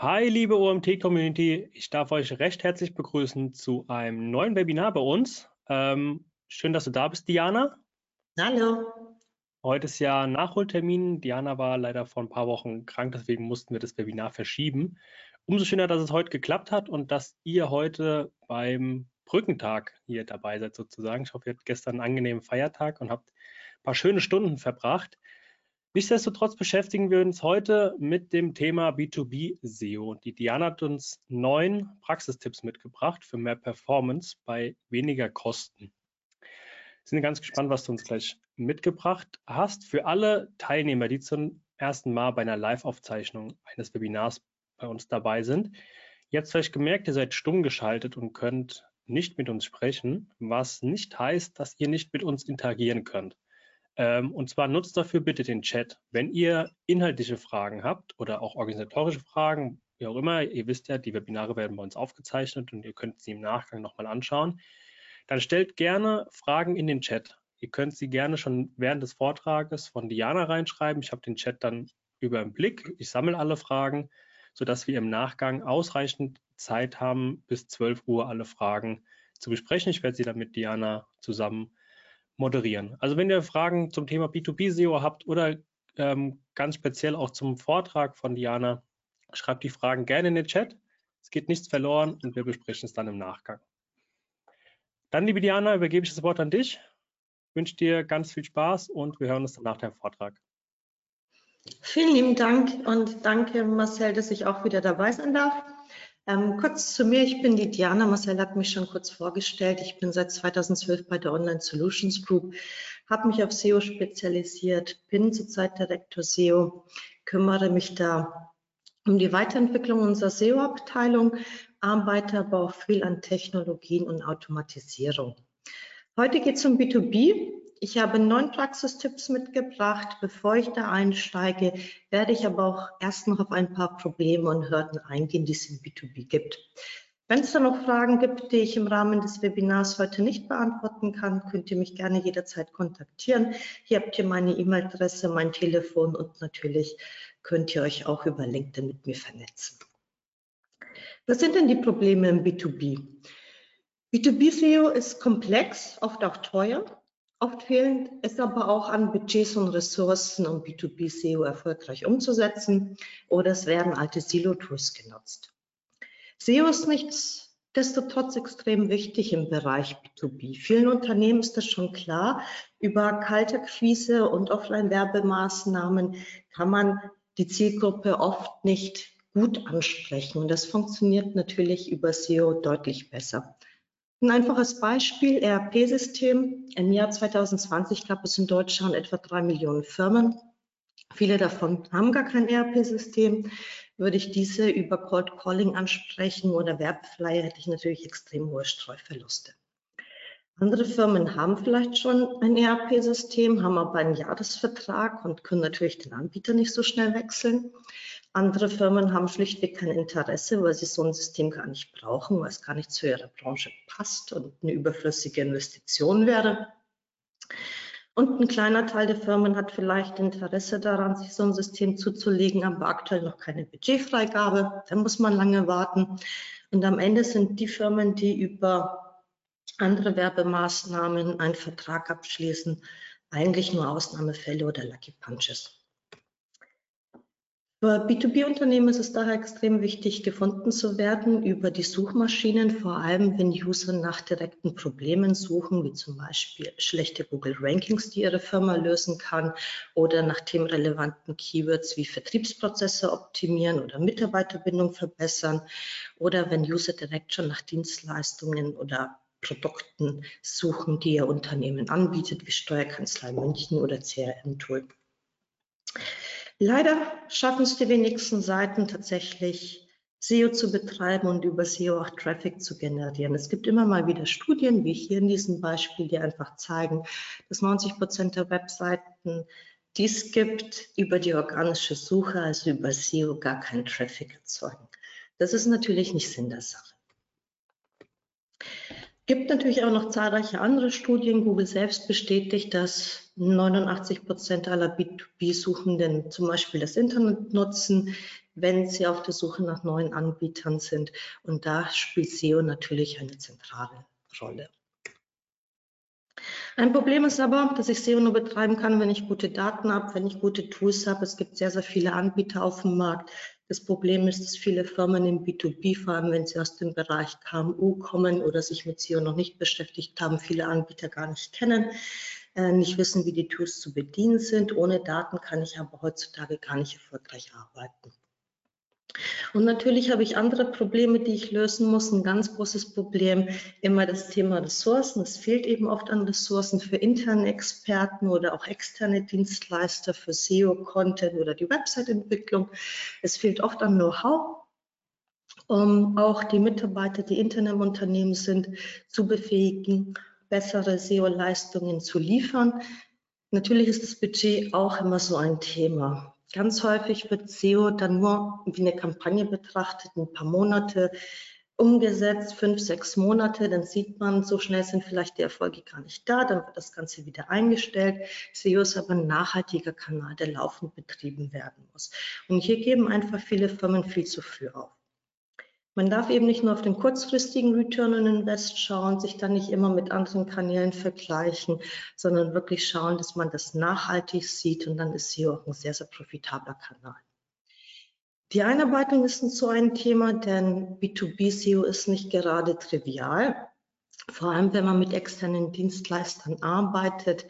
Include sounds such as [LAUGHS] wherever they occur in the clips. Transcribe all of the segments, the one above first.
Hi, liebe OMT-Community. Ich darf euch recht herzlich begrüßen zu einem neuen Webinar bei uns. Ähm, schön, dass du da bist, Diana. Hallo. Heute ist ja Nachholtermin. Diana war leider vor ein paar Wochen krank, deswegen mussten wir das Webinar verschieben. Umso schöner, dass es heute geklappt hat und dass ihr heute beim Brückentag hier dabei seid sozusagen. Ich hoffe, ihr hattet gestern einen angenehmen Feiertag und habt ein paar schöne Stunden verbracht. Nichtsdestotrotz beschäftigen wir uns heute mit dem Thema B2B SEO. Die Diana hat uns neun Praxistipps mitgebracht für mehr Performance bei weniger Kosten. Wir sind ganz gespannt, was du uns gleich mitgebracht hast. Für alle Teilnehmer, die zum ersten Mal bei einer Live-Aufzeichnung eines Webinars bei uns dabei sind, ihr habt vielleicht gemerkt, ihr seid stumm geschaltet und könnt nicht mit uns sprechen, was nicht heißt, dass ihr nicht mit uns interagieren könnt. Ähm, und zwar nutzt dafür bitte den Chat. Wenn ihr inhaltliche Fragen habt oder auch organisatorische Fragen, wie auch immer, ihr wisst ja, die Webinare werden bei uns aufgezeichnet und ihr könnt sie im Nachgang nochmal anschauen, dann stellt gerne Fragen in den Chat. Ihr könnt sie gerne schon während des Vortrages von Diana reinschreiben. Ich habe den Chat dann über den Blick. Ich sammle alle Fragen, sodass wir im Nachgang ausreichend Zeit haben, bis 12 Uhr alle Fragen zu besprechen. Ich werde sie dann mit Diana zusammen moderieren. Also wenn ihr Fragen zum Thema B2B-SEO habt oder ähm, ganz speziell auch zum Vortrag von Diana, schreibt die Fragen gerne in den Chat. Es geht nichts verloren und wir besprechen es dann im Nachgang. Dann, liebe Diana, übergebe ich das Wort an dich. Ich wünsche dir ganz viel Spaß und wir hören uns dann nach dem Vortrag. Vielen lieben Dank und danke, Marcel, dass ich auch wieder dabei sein darf. Ähm, kurz zu mir, ich bin die Diana, Marcel hat mich schon kurz vorgestellt. Ich bin seit 2012 bei der Online Solutions Group, habe mich auf SEO spezialisiert, bin zurzeit Direktor SEO, kümmere mich da um die Weiterentwicklung unserer SEO-Abteilung, arbeite aber auch viel an Technologien und Automatisierung. Heute geht es um B2B. Ich habe neun Praxistipps mitgebracht. Bevor ich da einsteige, werde ich aber auch erst noch auf ein paar Probleme und Hürden eingehen, die es im B2B gibt. Wenn es da noch Fragen gibt, die ich im Rahmen des Webinars heute nicht beantworten kann, könnt ihr mich gerne jederzeit kontaktieren. Hier habt ihr meine E-Mail-Adresse, mein Telefon und natürlich könnt ihr euch auch über LinkedIn mit mir vernetzen. Was sind denn die Probleme im B2B? B2B-SEO ist komplex, oft auch teuer. Oft fehlt es aber auch an Budgets und Ressourcen, um B2B-SEO erfolgreich umzusetzen oder es werden alte Silo-Tools genutzt. SEO ist nichtsdestotrotz extrem wichtig im Bereich B2B. Vielen Unternehmen ist das schon klar. Über Kalterquise und Offline-Werbemaßnahmen kann man die Zielgruppe oft nicht gut ansprechen. Und das funktioniert natürlich über SEO deutlich besser. Ein einfaches Beispiel, ERP-System. Im Jahr 2020 gab es in Deutschland etwa drei Millionen Firmen. Viele davon haben gar kein ERP-System. Würde ich diese über Cold Calling ansprechen oder Werbeflyer, hätte ich natürlich extrem hohe Streuverluste. Andere Firmen haben vielleicht schon ein ERP-System, haben aber einen Jahresvertrag und können natürlich den Anbieter nicht so schnell wechseln. Andere Firmen haben schlichtweg kein Interesse, weil sie so ein System gar nicht brauchen, weil es gar nicht zu ihrer Branche passt und eine überflüssige Investition wäre. Und ein kleiner Teil der Firmen hat vielleicht Interesse daran, sich so ein System zuzulegen, aber aktuell noch keine Budgetfreigabe. Da muss man lange warten. Und am Ende sind die Firmen, die über andere Werbemaßnahmen einen Vertrag abschließen, eigentlich nur Ausnahmefälle oder Lucky Punches. Für B2B-Unternehmen ist es daher extrem wichtig, gefunden zu werden über die Suchmaschinen, vor allem wenn User nach direkten Problemen suchen, wie zum Beispiel schlechte Google-Rankings, die ihre Firma lösen kann, oder nach themenrelevanten Keywords wie Vertriebsprozesse optimieren oder Mitarbeiterbindung verbessern, oder wenn User direkt schon nach Dienstleistungen oder Produkten suchen, die ihr Unternehmen anbietet, wie Steuerkanzlei München oder CRM-Tool. Leider schaffen es die wenigsten Seiten tatsächlich, SEO zu betreiben und über SEO auch Traffic zu generieren. Es gibt immer mal wieder Studien, wie hier in diesem Beispiel, die einfach zeigen, dass 90 Prozent der Webseiten, die es gibt, über die organische Suche, also über SEO, gar keinen Traffic erzeugen. Das ist natürlich nicht Sinn der Sache gibt natürlich auch noch zahlreiche andere Studien. Google selbst bestätigt, dass 89 Prozent aller B2B-Suchenden zum Beispiel das Internet nutzen. wenn sie auf der Suche nach neuen Anbietern sind. Und da spielt SEO natürlich eine zentrale Rolle. Ein Problem ist aber, dass ich SEO nur betreiben kann, wenn ich gute Daten habe, wenn ich gute Tools habe. Es gibt sehr, sehr viele Anbieter auf dem Markt. Das Problem ist, dass viele Firmen im B2B, vor allem wenn sie aus dem Bereich KMU kommen oder sich mit SEO noch nicht beschäftigt haben, viele Anbieter gar nicht kennen, nicht wissen, wie die Tools zu bedienen sind. Ohne Daten kann ich aber heutzutage gar nicht erfolgreich arbeiten. Und natürlich habe ich andere Probleme, die ich lösen muss. Ein ganz großes Problem, immer das Thema Ressourcen. Es fehlt eben oft an Ressourcen für interne Experten oder auch externe Dienstleister für SEO-Content oder die Website-Entwicklung. Es fehlt oft an Know-how, um auch die Mitarbeiter, die intern im Unternehmen sind, zu befähigen, bessere SEO-Leistungen zu liefern. Natürlich ist das Budget auch immer so ein Thema. Ganz häufig wird SEO dann nur wie eine Kampagne betrachtet, ein paar Monate umgesetzt, fünf, sechs Monate, dann sieht man, so schnell sind vielleicht die Erfolge gar nicht da, dann wird das Ganze wieder eingestellt. SEO ist aber ein nachhaltiger Kanal, der laufend betrieben werden muss. Und hier geben einfach viele Firmen viel zu früh auf. Man darf eben nicht nur auf den kurzfristigen Return on Invest schauen, sich dann nicht immer mit anderen Kanälen vergleichen, sondern wirklich schauen, dass man das nachhaltig sieht und dann ist SEO auch ein sehr, sehr profitabler Kanal. Die Einarbeitung ist so ein Thema, denn B2B-SEO ist nicht gerade trivial. Vor allem, wenn man mit externen Dienstleistern arbeitet,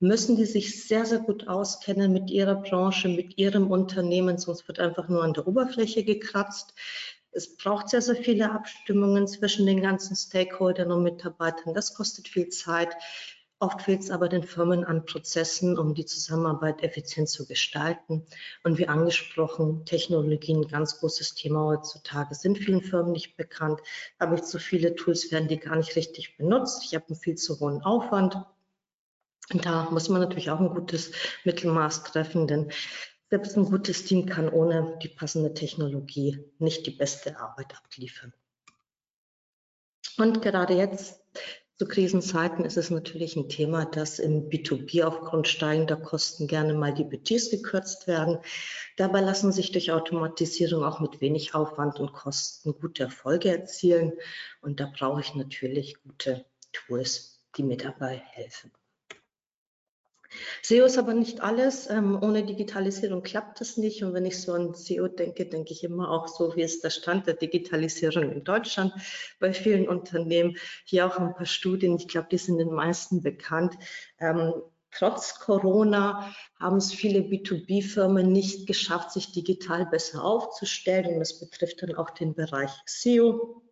müssen die sich sehr, sehr gut auskennen mit ihrer Branche, mit ihrem Unternehmen, sonst wird einfach nur an der Oberfläche gekratzt. Es braucht sehr, sehr viele Abstimmungen zwischen den ganzen Stakeholdern und Mitarbeitern. Das kostet viel Zeit. Oft fehlt es aber den Firmen an Prozessen, um die Zusammenarbeit effizient zu gestalten. Und wie angesprochen, Technologien, ganz großes Thema heutzutage, sind vielen Firmen nicht bekannt. Habe ich zu viele Tools, werden die gar nicht richtig benutzt. Ich habe einen viel zu hohen Aufwand. Und da muss man natürlich auch ein gutes Mittelmaß treffen, denn selbst ein gutes Team kann ohne die passende Technologie nicht die beste Arbeit abliefern. Und gerade jetzt zu Krisenzeiten ist es natürlich ein Thema, dass im B2B aufgrund steigender Kosten gerne mal die Budgets gekürzt werden. Dabei lassen sich durch Automatisierung auch mit wenig Aufwand und Kosten gute Erfolge erzielen. Und da brauche ich natürlich gute Tools, die mir dabei helfen. SEO ist aber nicht alles. Ähm, ohne Digitalisierung klappt das nicht. Und wenn ich so an SEO denke, denke ich immer auch so, wie ist der Stand der Digitalisierung in Deutschland bei vielen Unternehmen. Hier auch ein paar Studien, ich glaube, die sind den meisten bekannt. Ähm, trotz Corona haben es viele B2B-Firmen nicht geschafft, sich digital besser aufzustellen. Und das betrifft dann auch den Bereich SEO.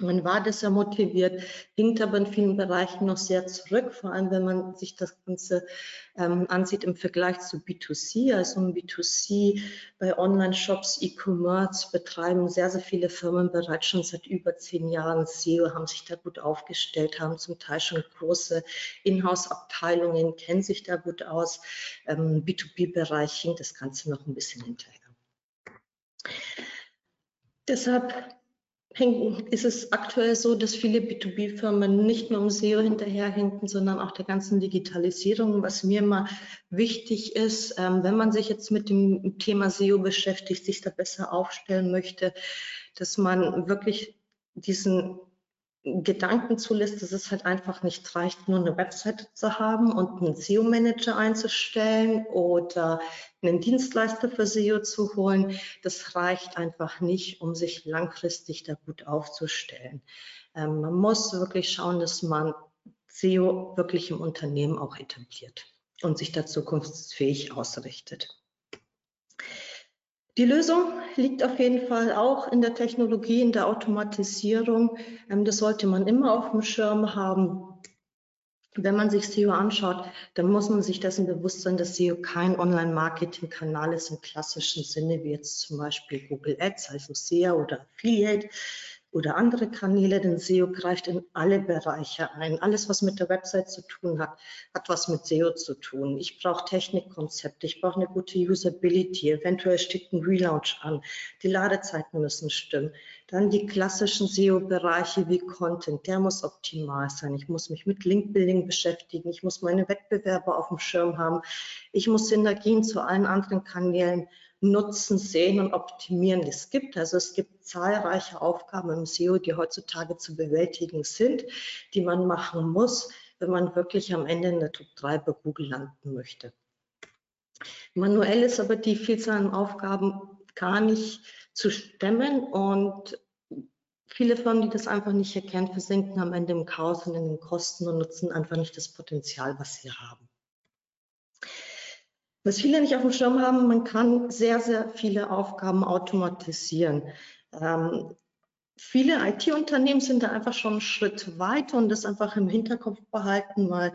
Man war ja motiviert, hinkt aber in vielen Bereichen noch sehr zurück, vor allem wenn man sich das Ganze ähm, ansieht im Vergleich zu B2C. Also im B2C bei Online-Shops, E-Commerce betreiben sehr, sehr viele Firmen bereits schon seit über zehn Jahren SEO, haben sich da gut aufgestellt, haben zum Teil schon große Inhouse-Abteilungen, kennen sich da gut aus. Ähm, B2B-Bereich hinkt das Ganze noch ein bisschen hinterher. Deshalb ist es aktuell so, dass viele B2B-Firmen nicht nur um SEO hinterherhinken, sondern auch der ganzen Digitalisierung. Was mir immer wichtig ist, ähm, wenn man sich jetzt mit dem Thema SEO beschäftigt, sich da besser aufstellen möchte, dass man wirklich diesen Gedanken zulässt, dass es halt einfach nicht reicht, nur eine Webseite zu haben und einen SEO-Manager einzustellen oder einen Dienstleister für SEO zu holen. Das reicht einfach nicht, um sich langfristig da gut aufzustellen. Ähm, man muss wirklich schauen, dass man SEO wirklich im Unternehmen auch etabliert und sich da zukunftsfähig ausrichtet. Die Lösung liegt auf jeden Fall auch in der Technologie, in der Automatisierung. Ähm, das sollte man immer auf dem Schirm haben. Wenn man sich SEO anschaut, dann muss man sich dessen bewusst sein, dass SEO kein Online-Marketing-Kanal ist im klassischen Sinne, wie jetzt zum Beispiel Google Ads, also SEA oder Affiliate, oder andere Kanäle, denn SEO greift in alle Bereiche ein. Alles, was mit der Website zu tun hat, hat was mit SEO zu tun. Ich brauche Technikkonzepte, ich brauche eine gute Usability, eventuell steht ein Relaunch an, die Ladezeiten müssen stimmen. Dann die klassischen SEO-Bereiche wie Content, der muss optimal sein. Ich muss mich mit Link-Building beschäftigen, ich muss meine Wettbewerber auf dem Schirm haben, ich muss Synergien zu allen anderen Kanälen Nutzen sehen und optimieren es gibt. Also es gibt zahlreiche Aufgaben im SEO, die heutzutage zu bewältigen sind, die man machen muss, wenn man wirklich am Ende in der Top 3 bei Google landen möchte. Manuell ist aber die Vielzahl an Aufgaben gar nicht zu stemmen und viele Firmen, die das einfach nicht erkennen, versinken am Ende im Chaos und in den Kosten und nutzen einfach nicht das Potenzial, was sie haben. Was viele nicht auf dem Schirm haben, man kann sehr, sehr viele Aufgaben automatisieren. Ähm, viele IT-Unternehmen sind da einfach schon einen Schritt weiter und das einfach im Hinterkopf behalten, weil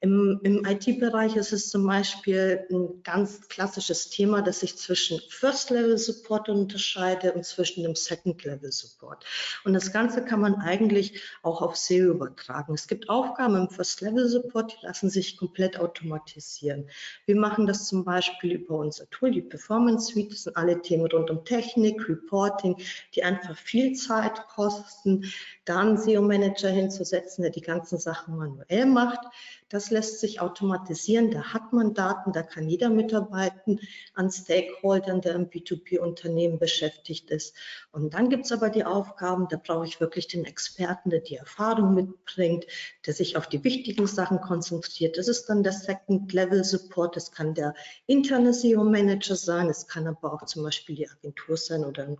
im, im IT-Bereich ist es zum Beispiel ein ganz klassisches Thema, dass ich zwischen First-Level-Support unterscheide und zwischen dem Second-Level-Support. Und das Ganze kann man eigentlich auch auf SEO übertragen. Es gibt Aufgaben im First-Level-Support, die lassen sich komplett automatisieren. Wir machen das zum Beispiel über unser Tool, die Performance Suite. Das sind alle Themen rund um Technik, Reporting, die einfach viel Zeit kosten. Da einen SEO-Manager hinzusetzen, der die ganzen Sachen manuell macht. Das lässt sich automatisieren, da hat man Daten, da kann jeder mitarbeiten an Stakeholdern, der im B2B-Unternehmen beschäftigt ist. Und dann gibt es aber die Aufgaben, da brauche ich wirklich den Experten, der die Erfahrung mitbringt, der sich auf die wichtigen Sachen konzentriert. Das ist dann der Second-Level-Support, das kann der interne SEO-Manager sein, es kann aber auch zum Beispiel die Agentur sein oder ein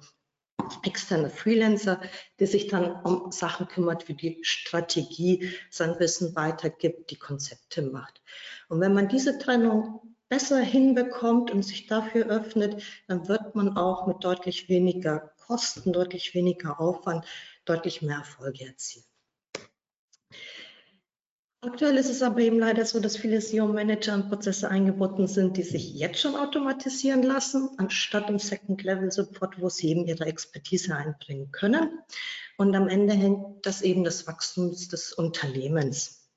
externer Freelancer, der sich dann um Sachen kümmert, wie die Strategie, sein Wissen weitergibt, die Konzepte macht. Und wenn man diese Trennung besser hinbekommt und sich dafür öffnet, dann wird man auch mit deutlich weniger Kosten, deutlich weniger Aufwand, deutlich mehr Erfolge erzielen. Aktuell ist es aber eben leider so, dass viele SEO-Manager in Prozesse eingebunden sind, die sich jetzt schon automatisieren lassen, anstatt im Second-Level-Support, wo sie eben ihre Expertise einbringen können. Und am Ende hängt das eben des Wachstums des Unternehmens.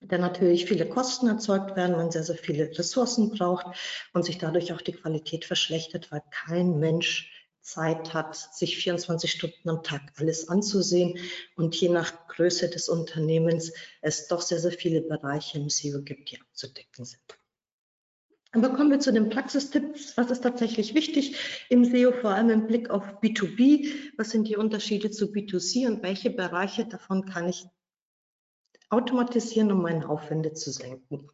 Da natürlich viele Kosten erzeugt werden, man sehr, sehr viele Ressourcen braucht und sich dadurch auch die Qualität verschlechtert, weil kein Mensch Zeit hat, sich 24 Stunden am Tag alles anzusehen und je nach Größe des Unternehmens es doch sehr, sehr viele Bereiche im SEO gibt, die abzudecken sind. Aber kommen wir zu den Praxistipps. Was ist tatsächlich wichtig im SEO, vor allem im Blick auf B2B? Was sind die Unterschiede zu B2C und welche Bereiche davon kann ich automatisieren, um meine Aufwände zu senken?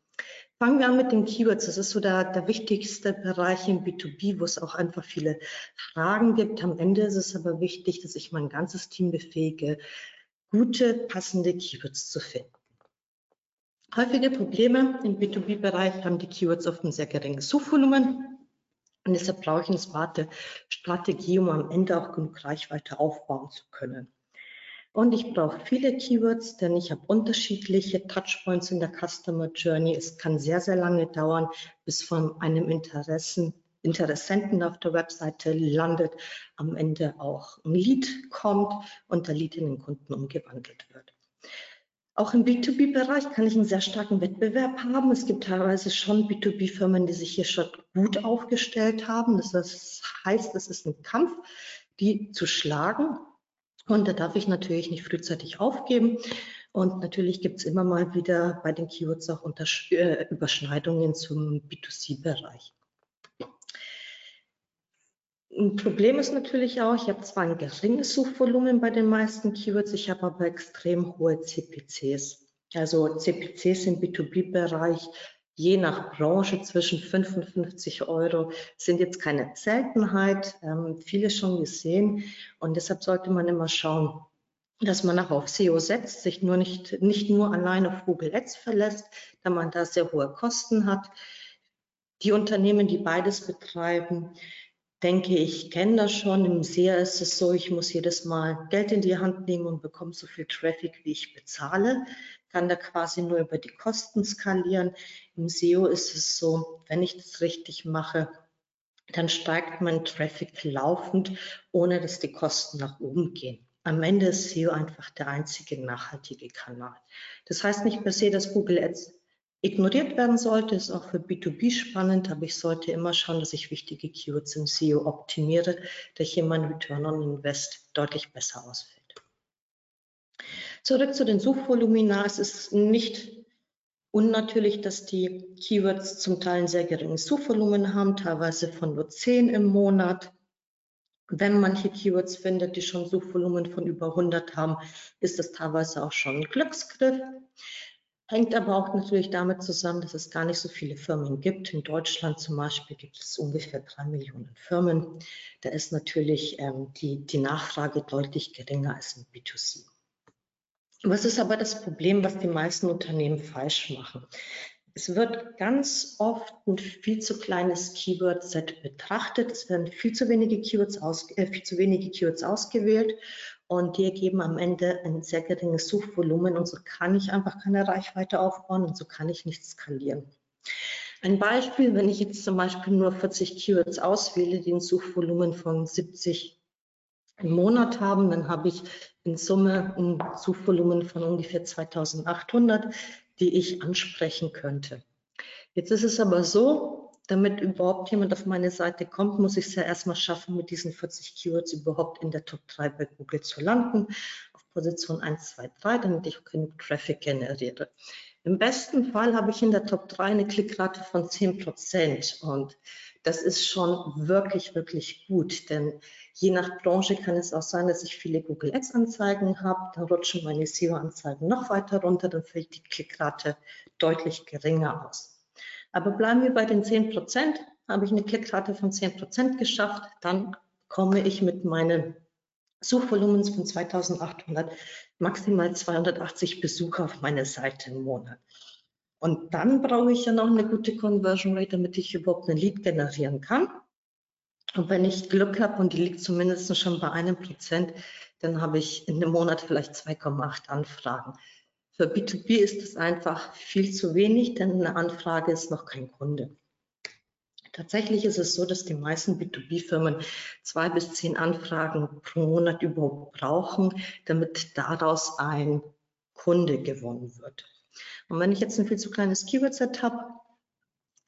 Fangen wir an mit den Keywords. Das ist so der, der wichtigste Bereich im B2B, wo es auch einfach viele Fragen gibt. Am Ende ist es aber wichtig, dass ich mein ganzes Team befähige, gute, passende Keywords zu finden. Häufige Probleme im B2B-Bereich haben die Keywords oft ein sehr geringes Suchvolumen. Und deshalb brauche ich eine smarte Strategie, um am Ende auch genug Reichweite aufbauen zu können. Und ich brauche viele Keywords, denn ich habe unterschiedliche Touchpoints in der Customer Journey. Es kann sehr, sehr lange dauern, bis von einem Interessen, Interessenten auf der Webseite landet, am Ende auch ein Lead kommt und der Lead in den Kunden umgewandelt wird. Auch im B2B-Bereich kann ich einen sehr starken Wettbewerb haben. Es gibt teilweise schon B2B-Firmen, die sich hier schon gut aufgestellt haben. Das heißt, es ist ein Kampf, die zu schlagen. Und da darf ich natürlich nicht frühzeitig aufgeben. Und natürlich gibt es immer mal wieder bei den Keywords auch Untersch äh, Überschneidungen zum B2C-Bereich. Ein Problem ist natürlich auch, ich habe zwar ein geringes Suchvolumen bei den meisten Keywords, ich habe aber extrem hohe CPCs. Also CPCs im B2B-Bereich je nach Branche zwischen 55 Euro sind jetzt keine Seltenheit, ähm, viele schon gesehen und deshalb sollte man immer schauen, dass man auch auf SEO setzt, sich nur nicht, nicht nur allein auf Google Ads verlässt, da man da sehr hohe Kosten hat. Die Unternehmen, die beides betreiben, denke ich, kennen das schon. Im SEA ist es so, ich muss jedes Mal Geld in die Hand nehmen und bekomme so viel Traffic, wie ich bezahle kann da quasi nur über die Kosten skalieren. Im SEO ist es so, wenn ich das richtig mache, dann steigt mein Traffic laufend, ohne dass die Kosten nach oben gehen. Am Ende ist SEO einfach der einzige nachhaltige Kanal. Das heißt nicht per se, dass Google Ads ignoriert werden sollte, ist auch für B2B spannend, aber ich sollte immer schauen, dass ich wichtige Keywords im SEO optimiere, da hier mein Return on Invest deutlich besser ausfällt. Zurück zu den Suchvolumina. Es ist nicht Und natürlich, dass die Keywords zum Teil ein sehr geringes Suchvolumen haben, teilweise von nur 10 im Monat. Wenn manche Keywords findet, die schon Suchvolumen von über 100 haben, ist das teilweise auch schon ein Glücksgriff. Hängt aber auch natürlich damit zusammen, dass es gar nicht so viele Firmen gibt. In Deutschland zum Beispiel gibt es ungefähr drei Millionen Firmen. Da ist natürlich ähm, die, die Nachfrage deutlich geringer als im B2C. Was ist aber das Problem, was die meisten Unternehmen falsch machen? Es wird ganz oft ein viel zu kleines Keyword-Set betrachtet. Es werden viel zu wenige Keywords, aus, äh, viel zu wenige Keywords ausgewählt und die ergeben am Ende ein sehr geringes Suchvolumen und so kann ich einfach keine Reichweite aufbauen und so kann ich nicht skalieren. Ein Beispiel, wenn ich jetzt zum Beispiel nur 40 Keywords auswähle, die ein Suchvolumen von 70 im Monat haben, dann habe ich in Summe ein Suchvolumen von ungefähr 2800, die ich ansprechen könnte. Jetzt ist es aber so, damit überhaupt jemand auf meine Seite kommt, muss ich es ja erstmal schaffen, mit diesen 40 Keywords überhaupt in der Top 3 bei Google zu landen, auf Position 1, 2, 3, damit ich genug Traffic generiere. Im besten Fall habe ich in der Top 3 eine Klickrate von 10 Prozent und das ist schon wirklich, wirklich gut, denn je nach Branche kann es auch sein, dass ich viele Google Ads Anzeigen habe, dann rutschen meine SEO Anzeigen noch weiter runter, dann fällt die Klickrate deutlich geringer aus. Aber bleiben wir bei den 10 Prozent. Habe ich eine Klickrate von 10 Prozent geschafft, dann komme ich mit meinen Suchvolumens von 2800 maximal 280 Besucher auf meine Seite im Monat. Und dann brauche ich ja noch eine gute Conversion Rate, damit ich überhaupt ein Lead generieren kann. Und wenn ich Glück habe und die liegt zumindest schon bei einem Prozent, dann habe ich in einem Monat vielleicht 2,8 Anfragen. Für B2B ist es einfach viel zu wenig, denn eine Anfrage ist noch kein Kunde. Tatsächlich ist es so, dass die meisten B2B-Firmen zwei bis zehn Anfragen pro Monat überhaupt brauchen, damit daraus ein Kunde gewonnen wird. Und wenn ich jetzt ein viel zu kleines Keyword-Set habe,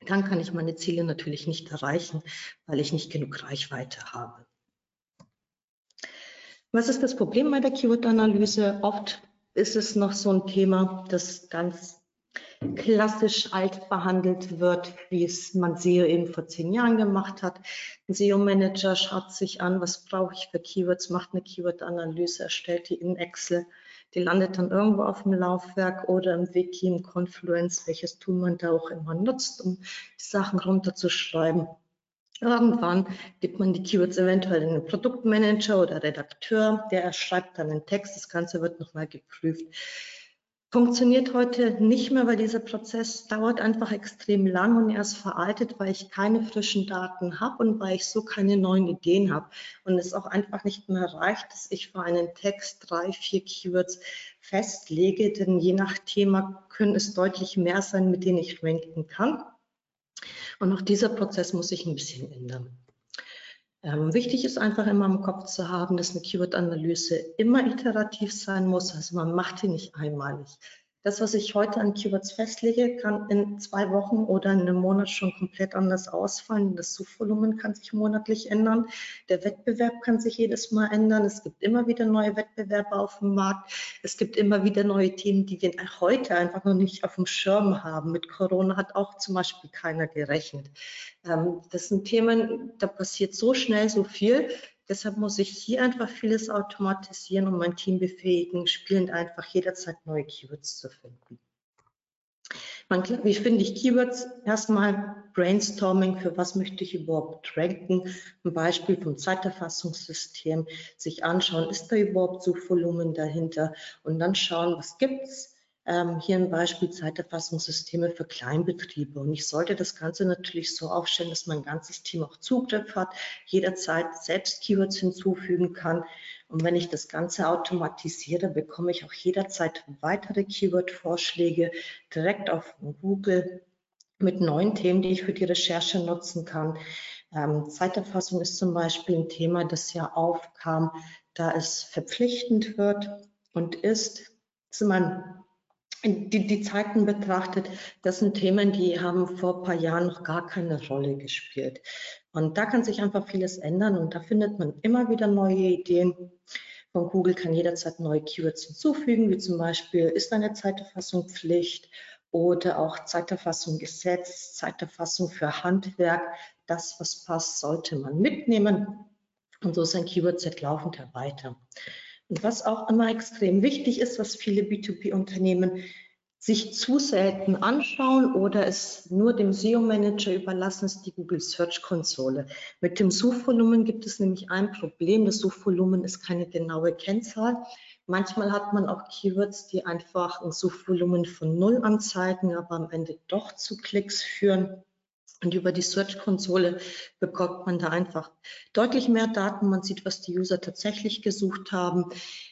dann kann ich meine Ziele natürlich nicht erreichen, weil ich nicht genug Reichweite habe. Was ist das Problem bei der Keyword-Analyse? Oft ist es noch so ein Thema, das ganz klassisch alt behandelt wird, wie es man SEO eben vor zehn Jahren gemacht hat. Ein SEO-Manager schaut sich an, was brauche ich für Keywords, macht eine Keyword-Analyse, erstellt die in Excel. Die landet dann irgendwo auf dem Laufwerk oder im Wiki, im Confluence, welches Tool man da auch immer nutzt, um die Sachen runterzuschreiben. Irgendwann gibt man die Keywords eventuell in den Produktmanager oder Redakteur, der schreibt dann einen Text, das Ganze wird nochmal geprüft. Funktioniert heute nicht mehr, weil dieser Prozess dauert einfach extrem lang und er ist veraltet, weil ich keine frischen Daten habe und weil ich so keine neuen Ideen habe. Und es auch einfach nicht mehr reicht, dass ich für einen Text drei, vier Keywords festlege, denn je nach Thema können es deutlich mehr sein, mit denen ich ranken kann. Und auch dieser Prozess muss sich ein bisschen ändern. Ähm, wichtig ist einfach immer im Kopf zu haben, dass eine Keyword-Analyse immer iterativ sein muss. Also man macht die nicht einmalig. Das, was ich heute an Keywords festlege, kann in zwei Wochen oder in einem Monat schon komplett anders ausfallen. Das Suchvolumen kann sich monatlich ändern. Der Wettbewerb kann sich jedes Mal ändern. Es gibt immer wieder neue Wettbewerber auf dem Markt. Es gibt immer wieder neue Themen, die wir heute einfach noch nicht auf dem Schirm haben. Mit Corona hat auch zum Beispiel keiner gerechnet. Ähm, das sind Themen, da passiert so schnell so viel, Deshalb muss ich hier einfach vieles automatisieren und mein Team befähigen, spielend einfach jederzeit neue Keywords zu finden. Man, wie finde ich Keywords? Erstmal Brainstorming, für was möchte ich überhaupt ranken? Ein Beispiel vom Zeiterfassungssystem, sich anschauen, ist da überhaupt Suchvolumen dahinter? Und dann schauen, was gibt es? Ähm, hier ein Beispiel Zeiterfassungssysteme für Kleinbetriebe. Und ich sollte das Ganze natürlich so aufstellen, dass mein ganzes Team auch Zugriff hat, jederzeit selbst Keywords hinzufügen kann. Und wenn ich das Ganze automatisiere, bekomme ich auch jederzeit weitere Keyword-Vorschläge direkt auf Google mit neuen Themen, die ich für die Recherche nutzen kann. Ähm, Zeiterfassung ist zum Beispiel ein Thema, das ja aufkam, da es verpflichtend wird und ist, dass man die, die Zeiten betrachtet, das sind Themen, die haben vor ein paar Jahren noch gar keine Rolle gespielt. Und da kann sich einfach vieles ändern und da findet man immer wieder neue Ideen. Von Google kann jederzeit neue Keywords hinzufügen, wie zum Beispiel, ist eine Zeiterfassung Pflicht oder auch Zeiterfassung Gesetz, Zeiterfassung für Handwerk. Das, was passt, sollte man mitnehmen. Und so ist ein Keyword-Set laufend erweitern. Und was auch immer extrem wichtig ist, was viele B2B-Unternehmen sich zu selten anschauen oder es nur dem SEO-Manager überlassen, ist die Google Search Konsole. Mit dem Suchvolumen gibt es nämlich ein Problem. Das Suchvolumen ist keine genaue Kennzahl. Manchmal hat man auch Keywords, die einfach ein Suchvolumen von Null anzeigen, aber am Ende doch zu Klicks führen. Und über die Search-Konsole bekommt man da einfach deutlich mehr Daten. Man sieht, was die User tatsächlich gesucht haben,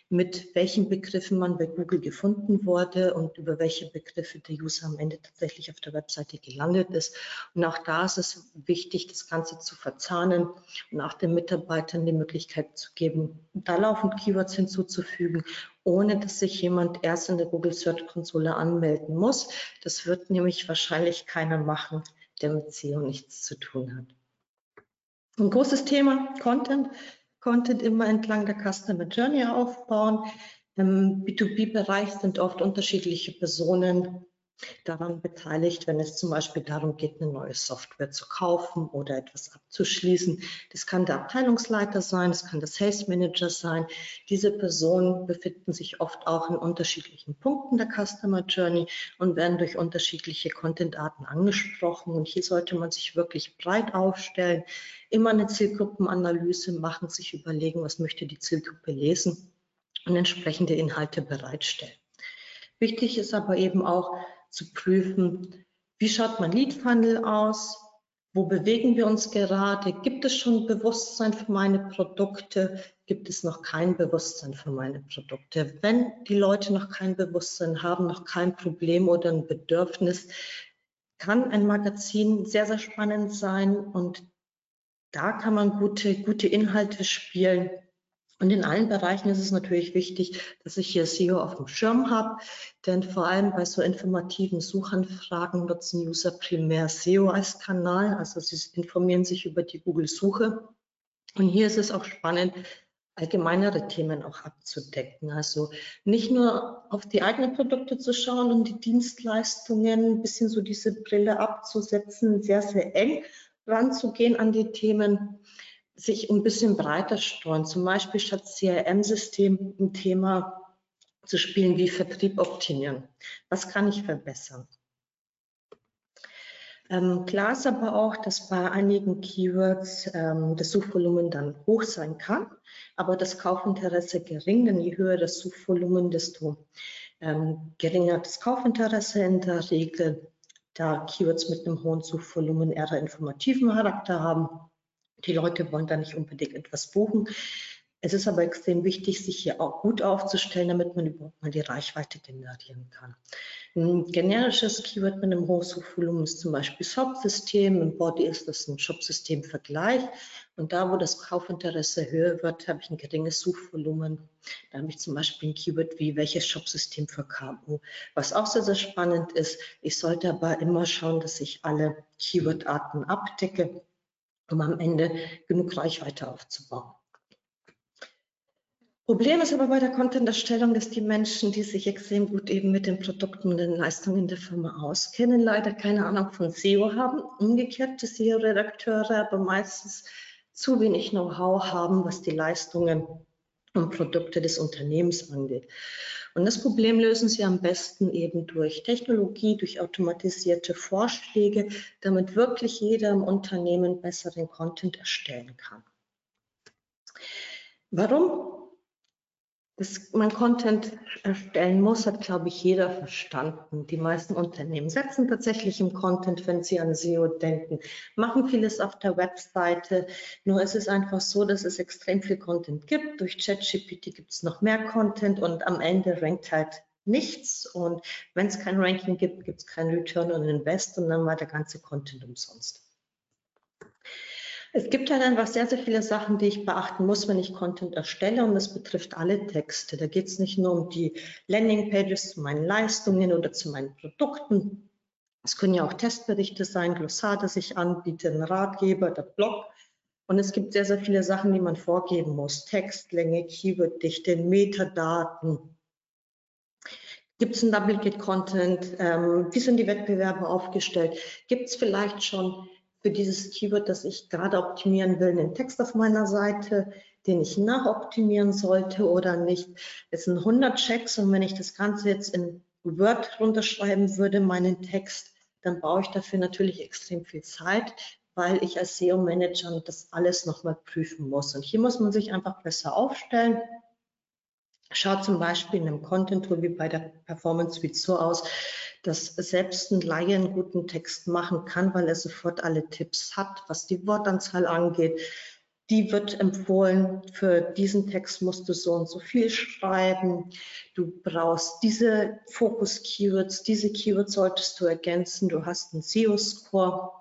mit welchen Begriffen man bei Google gefunden wurde und über welche Begriffe der User am Ende tatsächlich auf der Webseite gelandet ist. Und auch da ist es wichtig, das Ganze zu verzahnen und auch den Mitarbeitern die Möglichkeit zu geben, da laufend Keywords hinzuzufügen, ohne dass sich jemand erst in der Google Search Konsole anmelden muss. Das wird nämlich wahrscheinlich keiner machen der mit SEO nichts zu tun hat. Ein großes Thema Content. Content immer entlang der Customer Journey aufbauen. Im B2B-Bereich sind oft unterschiedliche Personen daran beteiligt, wenn es zum Beispiel darum geht, eine neue Software zu kaufen oder etwas abzuschließen. Das kann der Abteilungsleiter sein, das kann der Sales Manager sein. Diese Personen befinden sich oft auch in unterschiedlichen Punkten der Customer Journey und werden durch unterschiedliche Content-Arten angesprochen. Und hier sollte man sich wirklich breit aufstellen, immer eine Zielgruppenanalyse machen, sich überlegen, was möchte die Zielgruppe lesen und entsprechende Inhalte bereitstellen. Wichtig ist aber eben auch, zu prüfen, wie schaut mein Lead Funnel aus, wo bewegen wir uns gerade, gibt es schon Bewusstsein für meine Produkte, gibt es noch kein Bewusstsein für meine Produkte. Wenn die Leute noch kein Bewusstsein haben, noch kein Problem oder ein Bedürfnis, kann ein Magazin sehr, sehr spannend sein und da kann man gute, gute Inhalte spielen und in allen Bereichen ist es natürlich wichtig, dass ich hier SEO auf dem Schirm habe, denn vor allem bei so informativen Suchanfragen nutzen User primär SEO als Kanal, also sie informieren sich über die Google-Suche. Und hier ist es auch spannend, allgemeinere Themen auch abzudecken. Also nicht nur auf die eigenen Produkte zu schauen und die Dienstleistungen, ein bisschen so diese Brille abzusetzen, sehr, sehr eng ranzugehen an die Themen, sich ein bisschen breiter streuen, zum Beispiel statt CRM-System ein Thema zu spielen wie Vertrieb optimieren. Was kann ich verbessern? Ähm, klar ist aber auch, dass bei einigen Keywords ähm, das Suchvolumen dann hoch sein kann, aber das Kaufinteresse gering, denn je höher das Suchvolumen, desto ähm, geringer das Kaufinteresse in der Regel, da Keywords mit einem hohen Suchvolumen eher informativen Charakter haben die Leute wollen da nicht unbedingt etwas buchen. Es ist aber extrem wichtig, sich hier auch gut aufzustellen, damit man überhaupt mal die Reichweite generieren kann. Ein generisches Keyword mit einem hohen Suchvolumen ist zum Beispiel Shop-System. Im Body ist das ein Shop-System-Vergleich. Und da, wo das Kaufinteresse höher wird, habe ich ein geringes Suchvolumen. Da habe ich zum Beispiel ein Keyword wie welches Shop-System für KMU. Was auch sehr, sehr spannend ist, ich sollte aber immer schauen, dass ich alle Keyword-Arten abdecke um am Ende genug Reichweite aufzubauen. Problem ist aber bei der Content-Erstellung, dass die Menschen, die sich extrem gut eben mit den Produkten und den Leistungen der Firma auskennen, leider keine Ahnung von SEO haben. Umgekehrt, die SEO-Redakteure aber meistens zu wenig Know-how haben, was die Leistungen und Produkte des Unternehmens angeht. Und das Problem lösen Sie am besten eben durch Technologie, durch automatisierte Vorschläge, damit wirklich jeder im Unternehmen besseren Content erstellen kann. Warum dass man Content erstellen muss, hat, glaube ich, jeder verstanden. Die meisten Unternehmen setzen tatsächlich im Content, wenn sie an SEO denken, machen vieles auf der Webseite. Nur ist es einfach so, dass es extrem viel Content gibt. Durch ChatGPT gibt es noch mehr Content und am Ende rankt halt nichts. Und wenn es kein Ranking gibt, gibt es kein Return on Invest und dann war der ganze Content umsonst. Es gibt halt einfach sehr, sehr viele Sachen, die ich beachten muss, wenn ich Content erstelle und das betrifft alle Texte. Da geht es nicht nur um die Landingpages zu meinen Leistungen oder zu meinen Produkten. Es können ja auch Testberichte sein, Glossar, das ich anbiete, ein Ratgeber, der Blog. Und es gibt sehr, sehr viele Sachen, die man vorgeben muss. Textlänge, Keyworddichte, Metadaten, Gibt es einen Duplicate Content? Ähm, wie sind die Wettbewerbe aufgestellt? Gibt es vielleicht schon für dieses Keyword, das ich gerade optimieren will, einen Text auf meiner Seite, den ich nachoptimieren sollte oder nicht? Es sind 100 Checks und wenn ich das Ganze jetzt in Word runterschreiben würde, meinen Text, dann brauche ich dafür natürlich extrem viel Zeit, weil ich als SEO-Manager das alles nochmal prüfen muss. Und hier muss man sich einfach besser aufstellen. Schaut zum Beispiel in einem Content-Tool wie bei der Performance Suite so aus, dass selbst ein Laie einen guten Text machen kann, weil er sofort alle Tipps hat, was die Wortanzahl angeht. Die wird empfohlen, für diesen Text musst du so und so viel schreiben. Du brauchst diese Fokus-Keywords, diese Keywords solltest du ergänzen. Du hast einen SEO-Score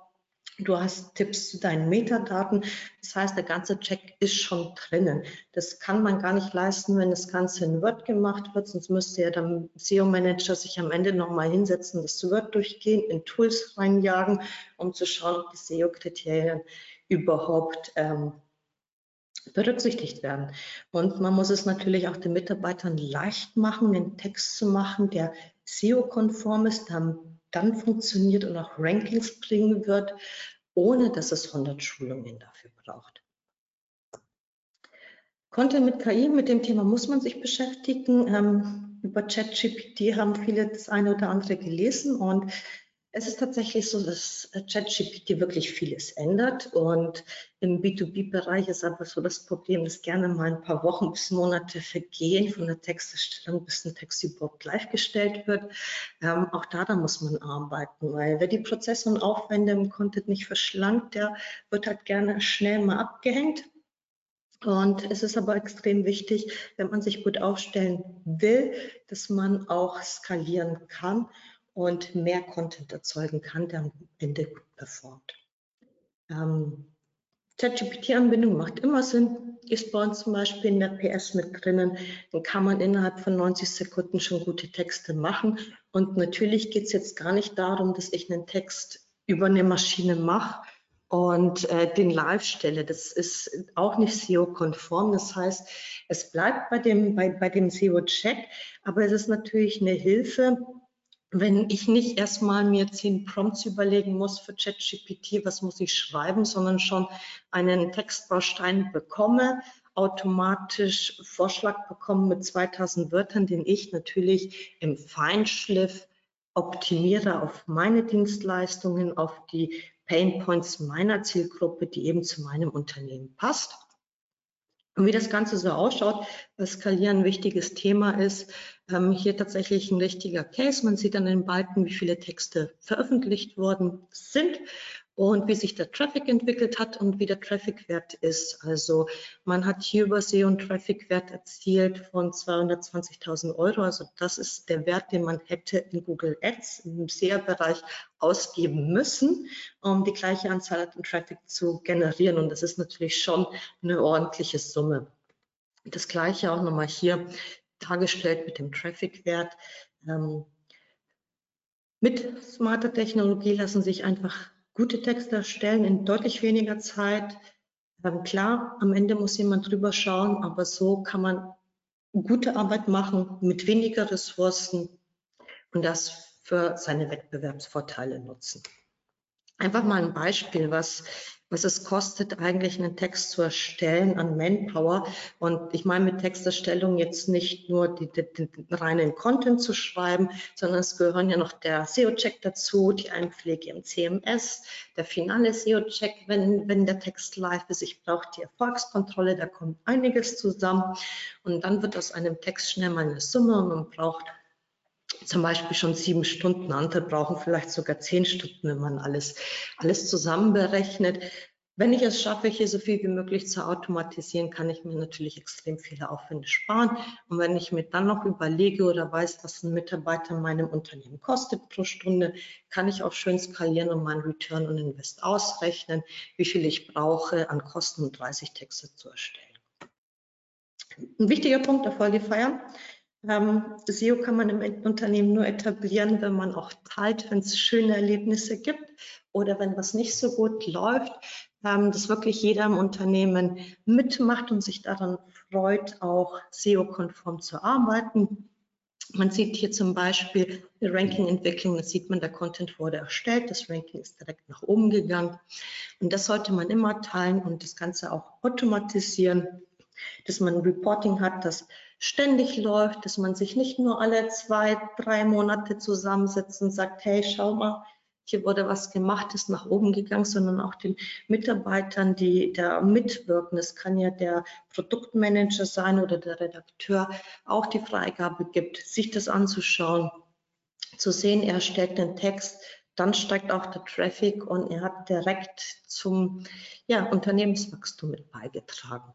Du hast Tipps zu deinen Metadaten. Das heißt, der ganze Check ist schon drinnen. Das kann man gar nicht leisten, wenn das Ganze in Word gemacht wird. Sonst müsste ja der SEO-Manager sich am Ende nochmal hinsetzen, das Word durchgehen, in Tools reinjagen, um zu schauen, ob die SEO-Kriterien überhaupt ähm, berücksichtigt werden. Und man muss es natürlich auch den Mitarbeitern leicht machen, den Text zu machen, der SEO-konform ist, der dann funktioniert und auch Rankings bringen wird, ohne dass es 100 Schulungen dafür braucht. Content mit KI, mit dem Thema muss man sich beschäftigen. Ähm, über ChatGPT haben viele das eine oder andere gelesen und es ist tatsächlich so, dass äh, ChatGPT wirklich vieles ändert und im B2B-Bereich ist aber so das Problem, dass gerne mal ein paar Wochen bis Monate vergehen von der Texterstellung, bis ein Text überhaupt live gestellt wird. Ähm, auch da, da muss man arbeiten, weil wer die Prozesse und Aufwände im Content nicht verschlankt, der wird halt gerne schnell mal abgehängt. Und es ist aber extrem wichtig, wenn man sich gut aufstellen will, dass man auch skalieren kann und mehr Content erzeugen kann, der am Ende gut performt. Ähm, ChatGPT-Anbindung macht immer Sinn, ist bei uns zum Beispiel in der PS mit drinnen. Dann kann man innerhalb von 90 Sekunden schon gute Texte machen. Und natürlich geht es jetzt gar nicht darum, dass ich einen Text über eine Maschine mache und äh, den live stelle. Das ist auch nicht SEO-konform. Das heißt, es bleibt bei dem, bei, bei dem SEO-Check, aber es ist natürlich eine Hilfe, wenn ich nicht erstmal mir zehn Prompts überlegen muss für ChatGPT, was muss ich schreiben, sondern schon einen Textbaustein bekomme, automatisch Vorschlag bekomme mit 2000 Wörtern, den ich natürlich im Feinschliff optimiere auf meine Dienstleistungen, auf die Painpoints meiner Zielgruppe, die eben zu meinem Unternehmen passt. Und wie das Ganze so ausschaut, weil Skalieren ein wichtiges Thema ist, ähm, hier tatsächlich ein richtiger Case. Man sieht an den Balken, wie viele Texte veröffentlicht worden sind und wie sich der Traffic entwickelt hat und wie der Traffic-Wert ist. Also man hat hier über SEO und Traffic-Wert erzielt von 220.000 Euro. Also das ist der Wert, den man hätte in Google Ads im SEA-Bereich ausgeben müssen, um die gleiche Anzahl an Traffic zu generieren. Und das ist natürlich schon eine ordentliche Summe. Das gleiche auch nochmal hier dargestellt mit dem Traffic-Wert. Ähm, mit smarter Technologie lassen sich einfach gute Texte erstellen in deutlich weniger Zeit. Ähm, klar, am Ende muss jemand drüber schauen, aber so kann man gute Arbeit machen mit weniger Ressourcen und das für seine Wettbewerbsvorteile nutzen. Einfach mal ein Beispiel, was was es kostet, eigentlich einen Text zu erstellen an Manpower. Und ich meine mit Texterstellung jetzt nicht nur die, die, den reinen Content zu schreiben, sondern es gehören ja noch der SEO-Check dazu, die Einpflege im CMS, der finale SEO-Check, wenn, wenn der Text live ist. Ich brauche die Erfolgskontrolle, da kommt einiges zusammen. Und dann wird aus einem Text schnell mal eine Summe und man braucht zum Beispiel schon sieben Stunden, andere brauchen vielleicht sogar zehn Stunden, wenn man alles, alles zusammen berechnet. Wenn ich es schaffe, hier so viel wie möglich zu automatisieren, kann ich mir natürlich extrem viele Aufwände sparen. Und wenn ich mir dann noch überlege oder weiß, was ein Mitarbeiter in meinem Unternehmen kostet pro Stunde, kann ich auch schön skalieren und meinen Return und Invest ausrechnen, wie viel ich brauche an Kosten, um 30 Texte zu erstellen. Ein wichtiger Punkt der Folgefeier. Ähm, SEO kann man im Unternehmen nur etablieren, wenn man auch teilt, wenn es schöne Erlebnisse gibt oder wenn was nicht so gut läuft, ähm, dass wirklich jeder im Unternehmen mitmacht und sich daran freut, auch SEO-konform zu arbeiten. Man sieht hier zum Beispiel eine Ranking-Entwicklung, da sieht man, der Content wurde erstellt, das Ranking ist direkt nach oben gegangen. Und das sollte man immer teilen und das Ganze auch automatisieren, dass man ein Reporting hat, das ständig läuft, dass man sich nicht nur alle zwei, drei Monate zusammensetzt und sagt, hey, schau mal, hier wurde was gemacht, ist nach oben gegangen, sondern auch den Mitarbeitern, die da mitwirken. Es kann ja der Produktmanager sein oder der Redakteur, auch die Freigabe gibt, sich das anzuschauen, zu sehen, er stellt den Text, dann steigt auch der Traffic und er hat direkt zum ja, Unternehmenswachstum mit beigetragen.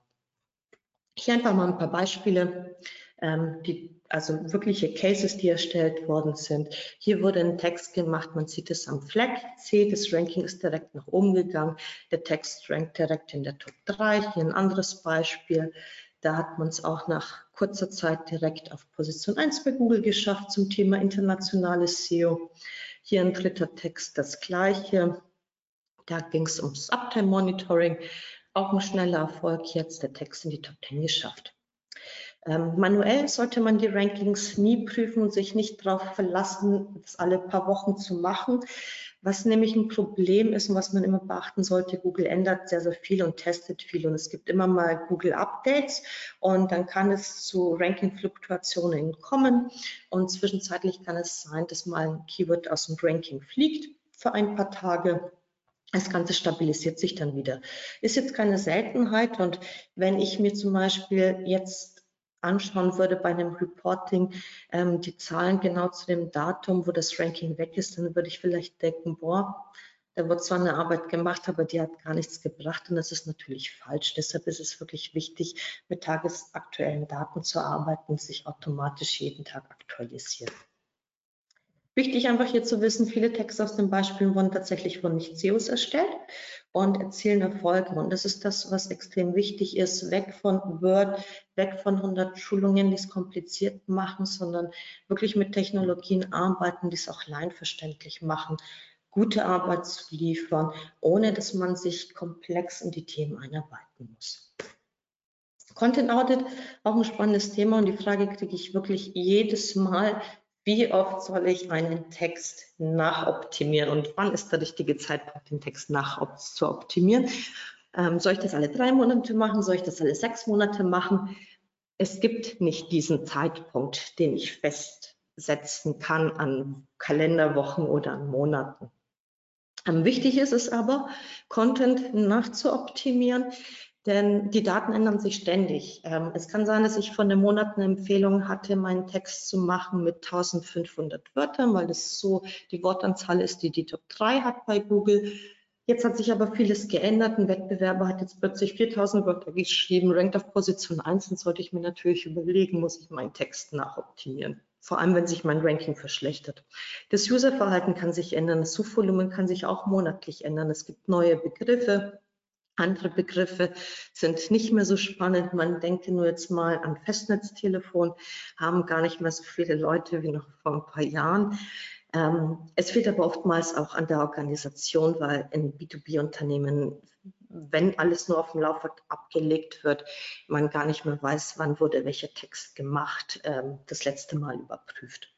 Hier einfach mal ein paar Beispiele ähm, die, also wirkliche Cases, die erstellt worden sind. Hier wurde ein Text gemacht, man sieht es am Fleck C, das Ranking ist direkt nach oben gegangen, der Text rankt direkt in der Top 3. Hier ein anderes Beispiel, da hat man es auch nach kurzer Zeit direkt auf Position 1 bei Google geschafft zum Thema internationales SEO. Hier ein dritter Text das gleiche. Da ging es ums Uptime Monitoring. Auch ein schneller Erfolg, jetzt der Text in die Top 10 geschafft. Ähm, manuell sollte man die Rankings nie prüfen und sich nicht darauf verlassen, das alle paar Wochen zu machen. Was nämlich ein Problem ist und was man immer beachten sollte, Google ändert sehr, sehr viel und testet viel und es gibt immer mal Google Updates und dann kann es zu Ranking-Fluktuationen kommen und zwischenzeitlich kann es sein, dass mal ein Keyword aus dem Ranking fliegt für ein paar Tage das Ganze stabilisiert sich dann wieder. Ist jetzt keine Seltenheit und wenn ich mir zum Beispiel jetzt anschauen würde bei einem Reporting, ähm, die Zahlen genau zu dem Datum, wo das Ranking weg ist, dann würde ich vielleicht denken, boah, da wird zwar eine Arbeit gemacht, aber die hat gar nichts gebracht und das ist natürlich falsch. Deshalb ist es wirklich wichtig, mit tagesaktuellen Daten zu arbeiten sich automatisch jeden Tag aktualisieren. Wichtig einfach hier zu wissen, viele Texte aus den Beispielen wurden tatsächlich von Nicht-SEOs erstellt und erzielen Erfolge. Und das ist das, was extrem wichtig ist, weg von Word, weg von 100 Schulungen, die es kompliziert machen, sondern wirklich mit Technologien arbeiten, die es auch leinverständlich machen, gute Arbeit zu liefern, ohne dass man sich komplex in die Themen einarbeiten muss. Content Audit, auch ein spannendes Thema und die Frage kriege ich wirklich jedes Mal, wie oft soll ich einen Text nachoptimieren und wann ist der richtige Zeitpunkt, den Text nach zu optimieren? Ähm, soll ich das alle drei Monate machen? Soll ich das alle sechs Monate machen? Es gibt nicht diesen Zeitpunkt, den ich festsetzen kann an Kalenderwochen oder an Monaten. Ähm, wichtig ist es aber, Content nachzuoptimieren, denn die Daten ändern sich ständig. Ähm, es kann sein, dass ich von den Monaten Empfehlung hatte, meinen Text zu machen mit 1500 Wörtern, weil das so die Wortanzahl ist, die die Top 3 hat bei Google. Jetzt hat sich aber vieles geändert. Ein Wettbewerber hat jetzt plötzlich 4000 Wörter geschrieben, rankt auf Position 1. Dann sollte ich mir natürlich überlegen, muss ich meinen Text nachoptimieren. Vor allem, wenn sich mein Ranking verschlechtert. Das Userverhalten kann sich ändern. Das Suchvolumen kann sich auch monatlich ändern. Es gibt neue Begriffe. Andere Begriffe sind nicht mehr so spannend. Man denke nur jetzt mal an Festnetztelefon, haben gar nicht mehr so viele Leute wie noch vor ein paar Jahren. Ähm, es fehlt aber oftmals auch an der Organisation, weil in B2B-Unternehmen, wenn alles nur auf dem Laufwerk abgelegt wird, man gar nicht mehr weiß, wann wurde welcher Text gemacht, ähm, das letzte Mal überprüft.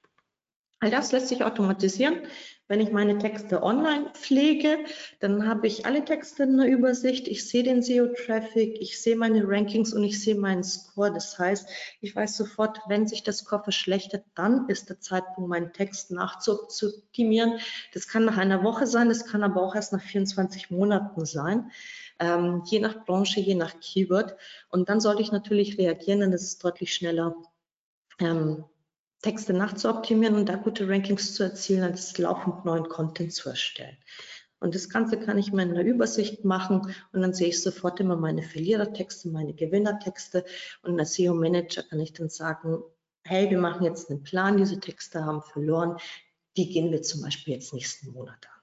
All das lässt sich automatisieren. Wenn ich meine Texte online pflege, dann habe ich alle Texte in der Übersicht. Ich sehe den SEO-Traffic, ich sehe meine Rankings und ich sehe meinen Score. Das heißt, ich weiß sofort, wenn sich das Score verschlechtert, dann ist der Zeitpunkt, meinen Text nachzuoptimieren. Das kann nach einer Woche sein, das kann aber auch erst nach 24 Monaten sein. Ähm, je nach Branche, je nach Keyword. Und dann sollte ich natürlich reagieren, denn es ist deutlich schneller ähm, Texte nachzuoptimieren und da gute Rankings zu erzielen, als laufend neuen Content zu erstellen. Und das Ganze kann ich mir in einer Übersicht machen und dann sehe ich sofort immer meine Verlierertexte, meine Gewinnertexte und als SEO-Manager kann ich dann sagen, hey, wir machen jetzt einen Plan, diese Texte haben verloren, die gehen wir zum Beispiel jetzt nächsten Monat an.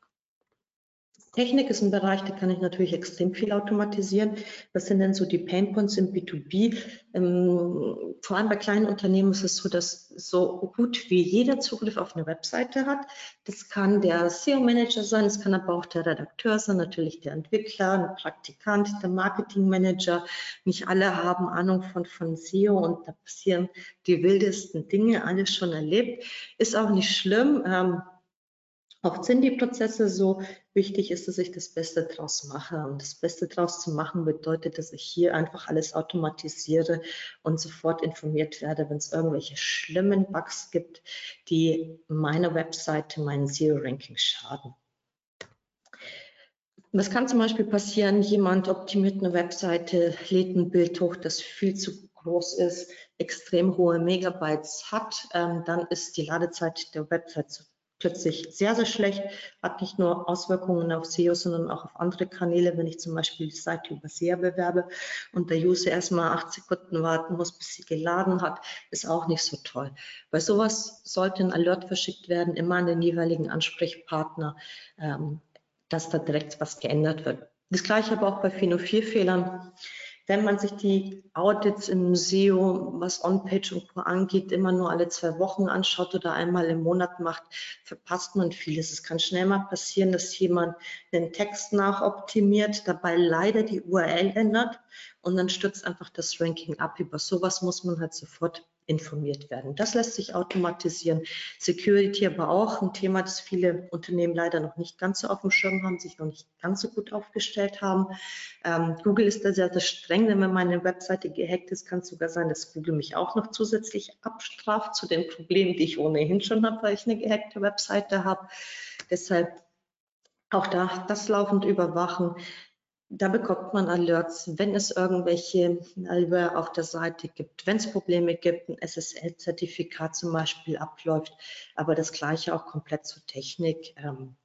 Technik ist ein Bereich, da kann ich natürlich extrem viel automatisieren. Was sind denn so die Painpoints im B2B? Ähm, vor allem bei kleinen Unternehmen ist es so, dass so gut wie jeder Zugriff auf eine Webseite hat. Das kann der SEO-Manager sein, es kann aber auch der Redakteur sein, natürlich der Entwickler, ein Praktikant, der Marketing-Manager. Nicht alle haben Ahnung von, von SEO und da passieren die wildesten Dinge, alles schon erlebt. Ist auch nicht schlimm. Ähm, Oft sind die Prozesse so, wichtig ist, dass ich das Beste draus mache. Und das Beste draus zu machen bedeutet, dass ich hier einfach alles automatisiere und sofort informiert werde, wenn es irgendwelche schlimmen Bugs gibt, die meiner Webseite, meinen SEO-Ranking schaden. Was kann zum Beispiel passieren? Jemand optimiert eine Webseite, lädt ein Bild hoch, das viel zu groß ist, extrem hohe Megabytes hat, ähm, dann ist die Ladezeit der Website zu plötzlich sehr, sehr schlecht, hat nicht nur Auswirkungen auf SEO, sondern auch auf andere Kanäle. Wenn ich zum Beispiel die Seite über SEA bewerbe und der User erstmal acht Sekunden warten muss, bis sie geladen hat, ist auch nicht so toll. Bei sowas sollte ein Alert verschickt werden, immer an den jeweiligen Ansprechpartner, ähm, dass da direkt was geändert wird. Das gleiche aber auch bei Phino-4-Fehlern wenn man sich die Audits im SEO, was On-Page und Co. angeht, immer nur alle zwei Wochen anschaut oder einmal im Monat macht, verpasst man vieles. Es kann schnell mal passieren, dass jemand den Text nachoptimiert, dabei leider die URL ändert und dann stürzt einfach das Ranking ab. Über sowas muss man halt sofort informiert werden. Das lässt sich automatisieren. Security aber auch ein Thema, das viele Unternehmen leider noch nicht ganz so auf dem Schirm haben, sich noch nicht ganz so gut aufgestellt haben. Ähm, Google ist da sehr, sehr streng, wenn meine Webseite gehackt ist, kann es sogar sein, dass Google mich auch noch zusätzlich abstraft zu den Problemen, die ich ohnehin schon habe, weil ich eine gehackte Webseite habe. Deshalb auch da das laufend überwachen, da bekommt man Alerts, wenn es irgendwelche Malware auf der Seite gibt, wenn es Probleme gibt, ein SSL-Zertifikat zum Beispiel abläuft, aber das gleiche auch komplett zur Technik. Ähm,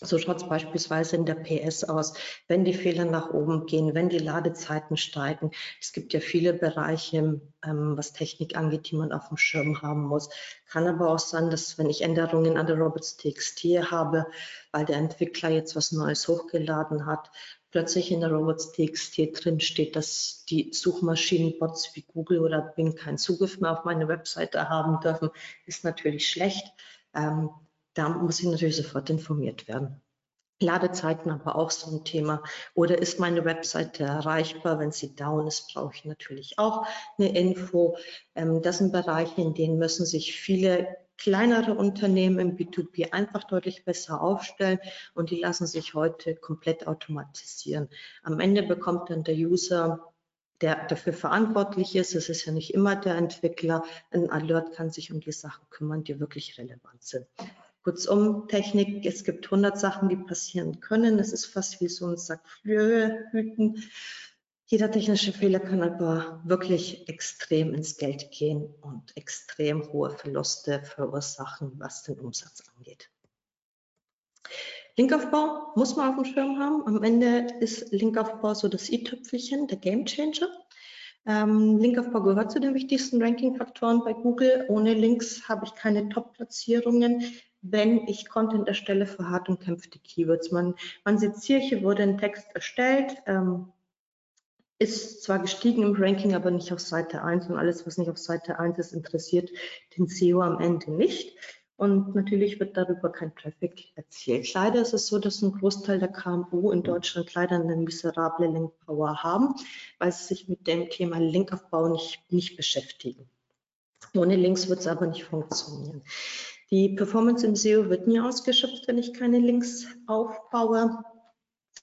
so schaut es beispielsweise in der PS aus, wenn die Fehler nach oben gehen, wenn die Ladezeiten steigen. Es gibt ja viele Bereiche, ähm, was Technik angeht, die man auf dem Schirm haben muss. Kann aber auch sein, dass wenn ich Änderungen an der Robots.txt habe, weil der Entwickler jetzt was Neues hochgeladen hat, plötzlich in der Robots.txt drin steht, dass die Suchmaschinenbots wie Google oder Bing keinen Zugriff mehr auf meine Webseite haben dürfen, ist natürlich schlecht. Ähm, da muss ich natürlich sofort informiert werden. Ladezeiten aber auch so ein Thema. Oder ist meine Webseite erreichbar? Wenn sie down ist, brauche ich natürlich auch eine Info. Ähm, das sind Bereiche, in denen müssen sich viele kleinere Unternehmen im B2B einfach deutlich besser aufstellen und die lassen sich heute komplett automatisieren. Am Ende bekommt dann der User der dafür verantwortlich ist, es ist ja nicht immer der Entwickler, ein Alert kann sich um die Sachen kümmern, die wirklich relevant sind. Kurzum, Technik, es gibt 100 Sachen, die passieren können. Es ist fast wie so ein Sack Flöhe hüten. Jeder technische Fehler kann aber wirklich extrem ins Geld gehen und extrem hohe Verluste verursachen, was den Umsatz angeht. Linkaufbau muss man auf dem Schirm haben. Am Ende ist Linkaufbau so das i-Tüpfelchen, der Gamechanger. Ähm, Linkaufbau gehört zu den wichtigsten Ranking-Faktoren bei Google. Ohne Links habe ich keine Top-Platzierungen wenn ich Content erstelle für hart umkämpfte Keywords. Man, man sieht hier, hier wurde ein Text erstellt, ähm, ist zwar gestiegen im Ranking, aber nicht auf Seite 1 und alles, was nicht auf Seite 1 ist, interessiert den SEO am Ende nicht. Und natürlich wird darüber kein Traffic erzielt. Leider ist es so, dass ein Großteil der KMU in Deutschland leider eine miserable Linkpower haben, weil sie sich mit dem Thema Linkaufbau nicht, nicht beschäftigen. Ohne Links wird es aber nicht funktionieren. Die Performance im SEO wird nie ausgeschöpft, wenn ich keine Links aufbaue.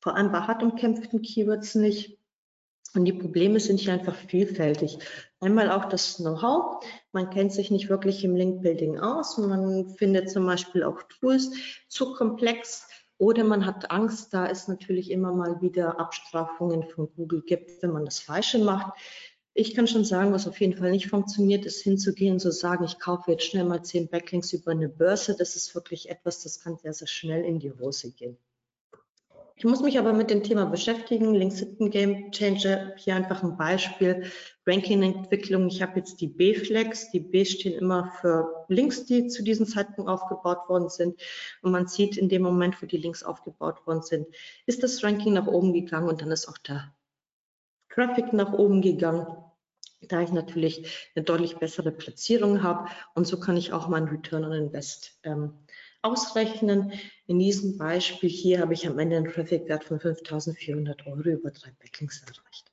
Vor allem bei hart umkämpften Keywords nicht. Und die Probleme sind hier einfach vielfältig. Einmal auch das Know-how. Man kennt sich nicht wirklich im Link-Building aus. Man findet zum Beispiel auch Tools zu komplex oder man hat Angst, da es natürlich immer mal wieder Abstrafungen von Google gibt, wenn man das Falsche macht. Ich kann schon sagen, was auf jeden Fall nicht funktioniert, ist hinzugehen und zu sagen, ich kaufe jetzt schnell mal zehn Backlinks über eine Börse. Das ist wirklich etwas, das kann sehr, sehr schnell in die Hose gehen. Ich muss mich aber mit dem Thema beschäftigen. Links Hidden Game Changer, hier einfach ein Beispiel. Ranking-Entwicklung, ich habe jetzt die B-Flex. Die B stehen immer für Links, die zu diesem Zeitpunkt aufgebaut worden sind. Und man sieht in dem Moment, wo die Links aufgebaut worden sind, ist das Ranking nach oben gegangen und dann ist auch der Traffic nach oben gegangen da ich natürlich eine deutlich bessere Platzierung habe und so kann ich auch meinen Return on Invest ähm, ausrechnen. In diesem Beispiel hier habe ich am Ende einen Traffic-Wert von 5.400 Euro über drei Backlinks erreicht.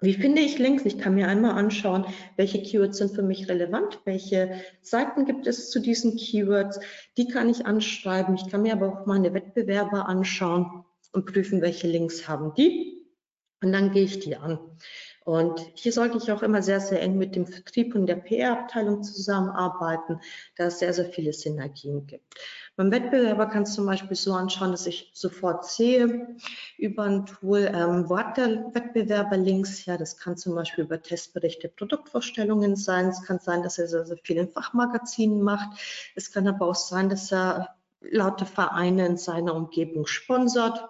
Wie finde ich Links? Ich kann mir einmal anschauen, welche Keywords sind für mich relevant, welche Seiten gibt es zu diesen Keywords. Die kann ich anschreiben. Ich kann mir aber auch meine Wettbewerber anschauen und prüfen, welche Links haben die. Und dann gehe ich die an. Und hier sollte ich auch immer sehr, sehr eng mit dem Vertrieb und der PR-Abteilung zusammenarbeiten, da es sehr, sehr viele Synergien gibt. Beim Wettbewerber kann es zum Beispiel so anschauen, dass ich sofort sehe über ein Tool, ähm, wo hat der Wettbewerber Links? Ja, das kann zum Beispiel über Testberichte, Produktvorstellungen sein. Es kann sein, dass er sehr, sehr viel in Fachmagazinen macht. Es kann aber auch sein, dass er laute Vereine in seiner Umgebung sponsert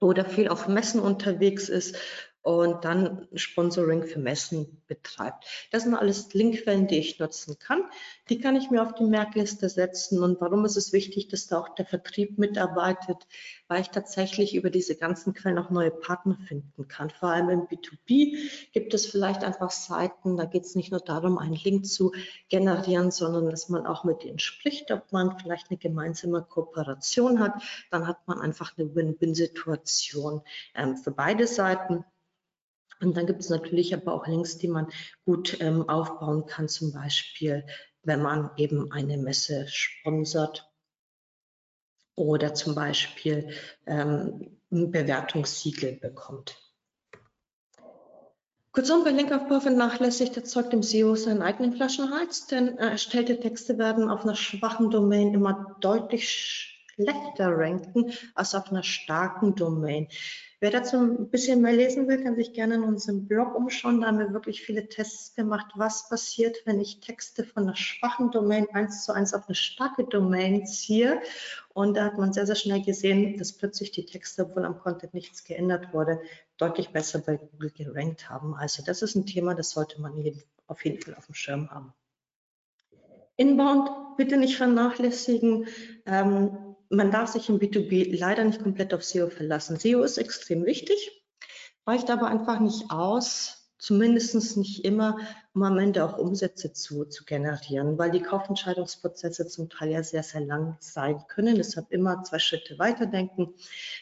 oder viel auf Messen unterwegs ist und dann Sponsoring für Messen betreibt. Das sind alles Linkquellen, die ich nutzen kann. Die kann ich mir auf die Merkliste setzen. Und warum ist es wichtig, dass da auch der Vertrieb mitarbeitet? Weil ich tatsächlich über diese ganzen Quellen auch neue Partner finden kann. Vor allem im B2B gibt es vielleicht einfach Seiten, da geht es nicht nur darum, einen Link zu generieren, sondern dass man auch mit denen spricht, ob man vielleicht eine gemeinsame Kooperation hat. Dann hat man einfach eine Win-Win-Situation ähm, für beide Seiten. Und dann gibt es natürlich aber auch Links, die man gut ähm, aufbauen kann, zum Beispiel, wenn man eben eine Messe sponsert oder zum Beispiel ähm, ein Bewertungssiegel bekommt. Kurzum, wer Linkaufbau vernachlässigt, erzeugt im SEO seinen eigenen Flaschenhals, denn erstellte Texte werden auf einer schwachen Domain immer deutlich schlechter ranken als auf einer starken Domain. Wer dazu ein bisschen mehr lesen will, kann sich gerne in unserem Blog umschauen. Da haben wir wirklich viele Tests gemacht, was passiert, wenn ich Texte von einer schwachen Domain eins zu eins auf eine starke Domain ziehe. Und da hat man sehr, sehr schnell gesehen, dass plötzlich die Texte, obwohl am Content nichts geändert wurde, deutlich besser bei Google gerankt haben. Also das ist ein Thema, das sollte man auf jeden Fall auf dem Schirm haben. Inbound bitte nicht vernachlässigen. Ähm, man darf sich im B2B leider nicht komplett auf SEO verlassen. SEO ist extrem wichtig, reicht aber einfach nicht aus, zumindest nicht immer, um am Ende auch Umsätze zu, zu generieren, weil die Kaufentscheidungsprozesse zum Teil ja sehr, sehr lang sein können. Deshalb immer zwei Schritte weiterdenken.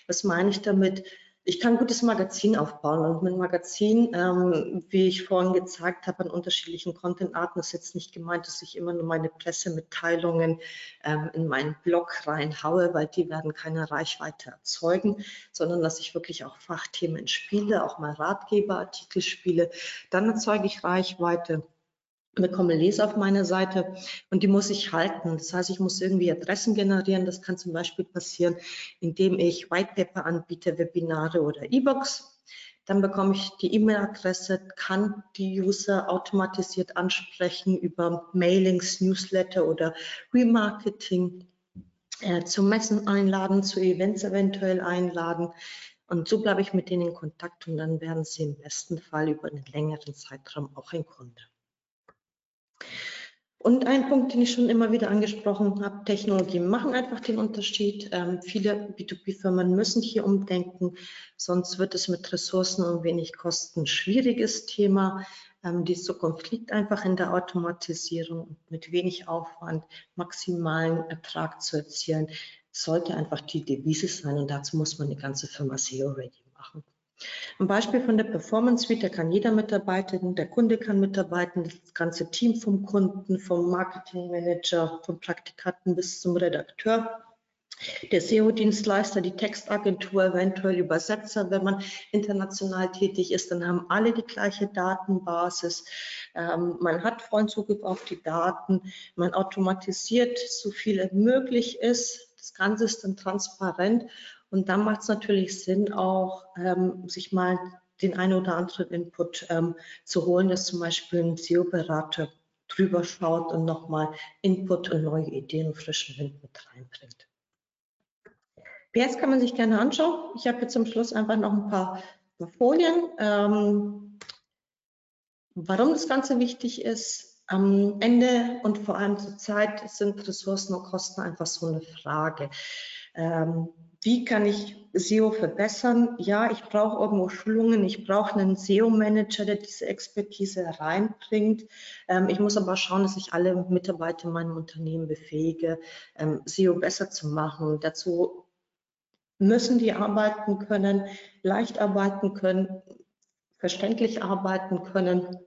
Was meine ich damit? Ich kann ein gutes Magazin aufbauen und mit Magazin, ähm, wie ich vorhin gezeigt habe, an unterschiedlichen Content-Arten ist jetzt nicht gemeint, dass ich immer nur meine Pressemitteilungen ähm, in meinen Blog reinhaue, weil die werden keine Reichweite erzeugen, sondern dass ich wirklich auch Fachthemen spiele, auch mal Ratgeberartikel spiele. Dann erzeuge ich Reichweite bekomme Leser auf meiner Seite und die muss ich halten. Das heißt, ich muss irgendwie Adressen generieren. Das kann zum Beispiel passieren, indem ich Whitepaper anbiete, Webinare oder E-Books. Dann bekomme ich die E-Mail-Adresse, kann die User automatisiert ansprechen über Mailings, Newsletter oder Remarketing, äh, zu Messen einladen, zu Events eventuell einladen. Und so bleibe ich mit denen in Kontakt und dann werden sie im besten Fall über einen längeren Zeitraum auch ein Kunde. Und ein Punkt, den ich schon immer wieder angesprochen habe, Technologien machen einfach den Unterschied. Ähm, viele B2B-Firmen müssen hier umdenken, sonst wird es mit Ressourcen und wenig Kosten ein schwieriges Thema. Ähm, die Zukunft liegt einfach in der Automatisierung und mit wenig Aufwand maximalen Ertrag zu erzielen, sollte einfach die Devise sein und dazu muss man die ganze Firma SEO-ready machen. Ein Beispiel von der Performance Suite, da kann jeder mitarbeiten, der Kunde kann mitarbeiten, das ganze Team vom Kunden, vom Marketingmanager, vom Praktikanten bis zum Redakteur. Der SEO-Dienstleister, die Textagentur, eventuell Übersetzer, wenn man international tätig ist, dann haben alle die gleiche Datenbasis. Ähm, man hat vollen Zugriff auf die Daten, man automatisiert so viel möglich ist. Das Ganze ist dann transparent und dann macht es natürlich Sinn, auch ähm, sich mal den einen oder anderen Input ähm, zu holen, dass zum Beispiel ein SEO-Berater drüber schaut und nochmal Input und neue Ideen und frischen Wind mit reinbringt. PS kann man sich gerne anschauen. Ich habe jetzt zum Schluss einfach noch ein paar Folien. Ähm, warum das Ganze wichtig ist, am Ende und vor allem zur Zeit sind Ressourcen und Kosten einfach so eine Frage. Ähm, wie kann ich SEO verbessern? Ja, ich brauche irgendwo Schulungen, ich brauche einen SEO-Manager, der diese Expertise reinbringt. Ähm, ich muss aber schauen, dass ich alle Mitarbeiter in meinem Unternehmen befähige, ähm, SEO besser zu machen. Dazu müssen die arbeiten können, leicht arbeiten können, verständlich arbeiten können.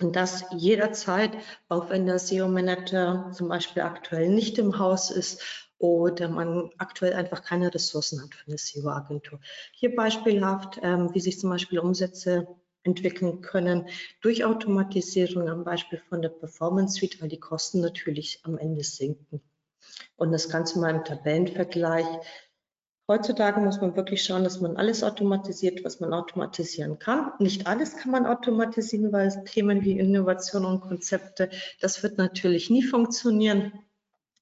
Und das jederzeit, auch wenn der SEO-Manager zum Beispiel aktuell nicht im Haus ist oder man aktuell einfach keine Ressourcen hat für eine SEO-Agentur. Hier beispielhaft, ähm, wie sich zum Beispiel Umsätze entwickeln können durch Automatisierung am Beispiel von der Performance Suite, weil die Kosten natürlich am Ende sinken. Und das Ganze mal im Tabellenvergleich. Heutzutage muss man wirklich schauen, dass man alles automatisiert, was man automatisieren kann. Nicht alles kann man automatisieren, weil Themen wie Innovation und Konzepte, das wird natürlich nie funktionieren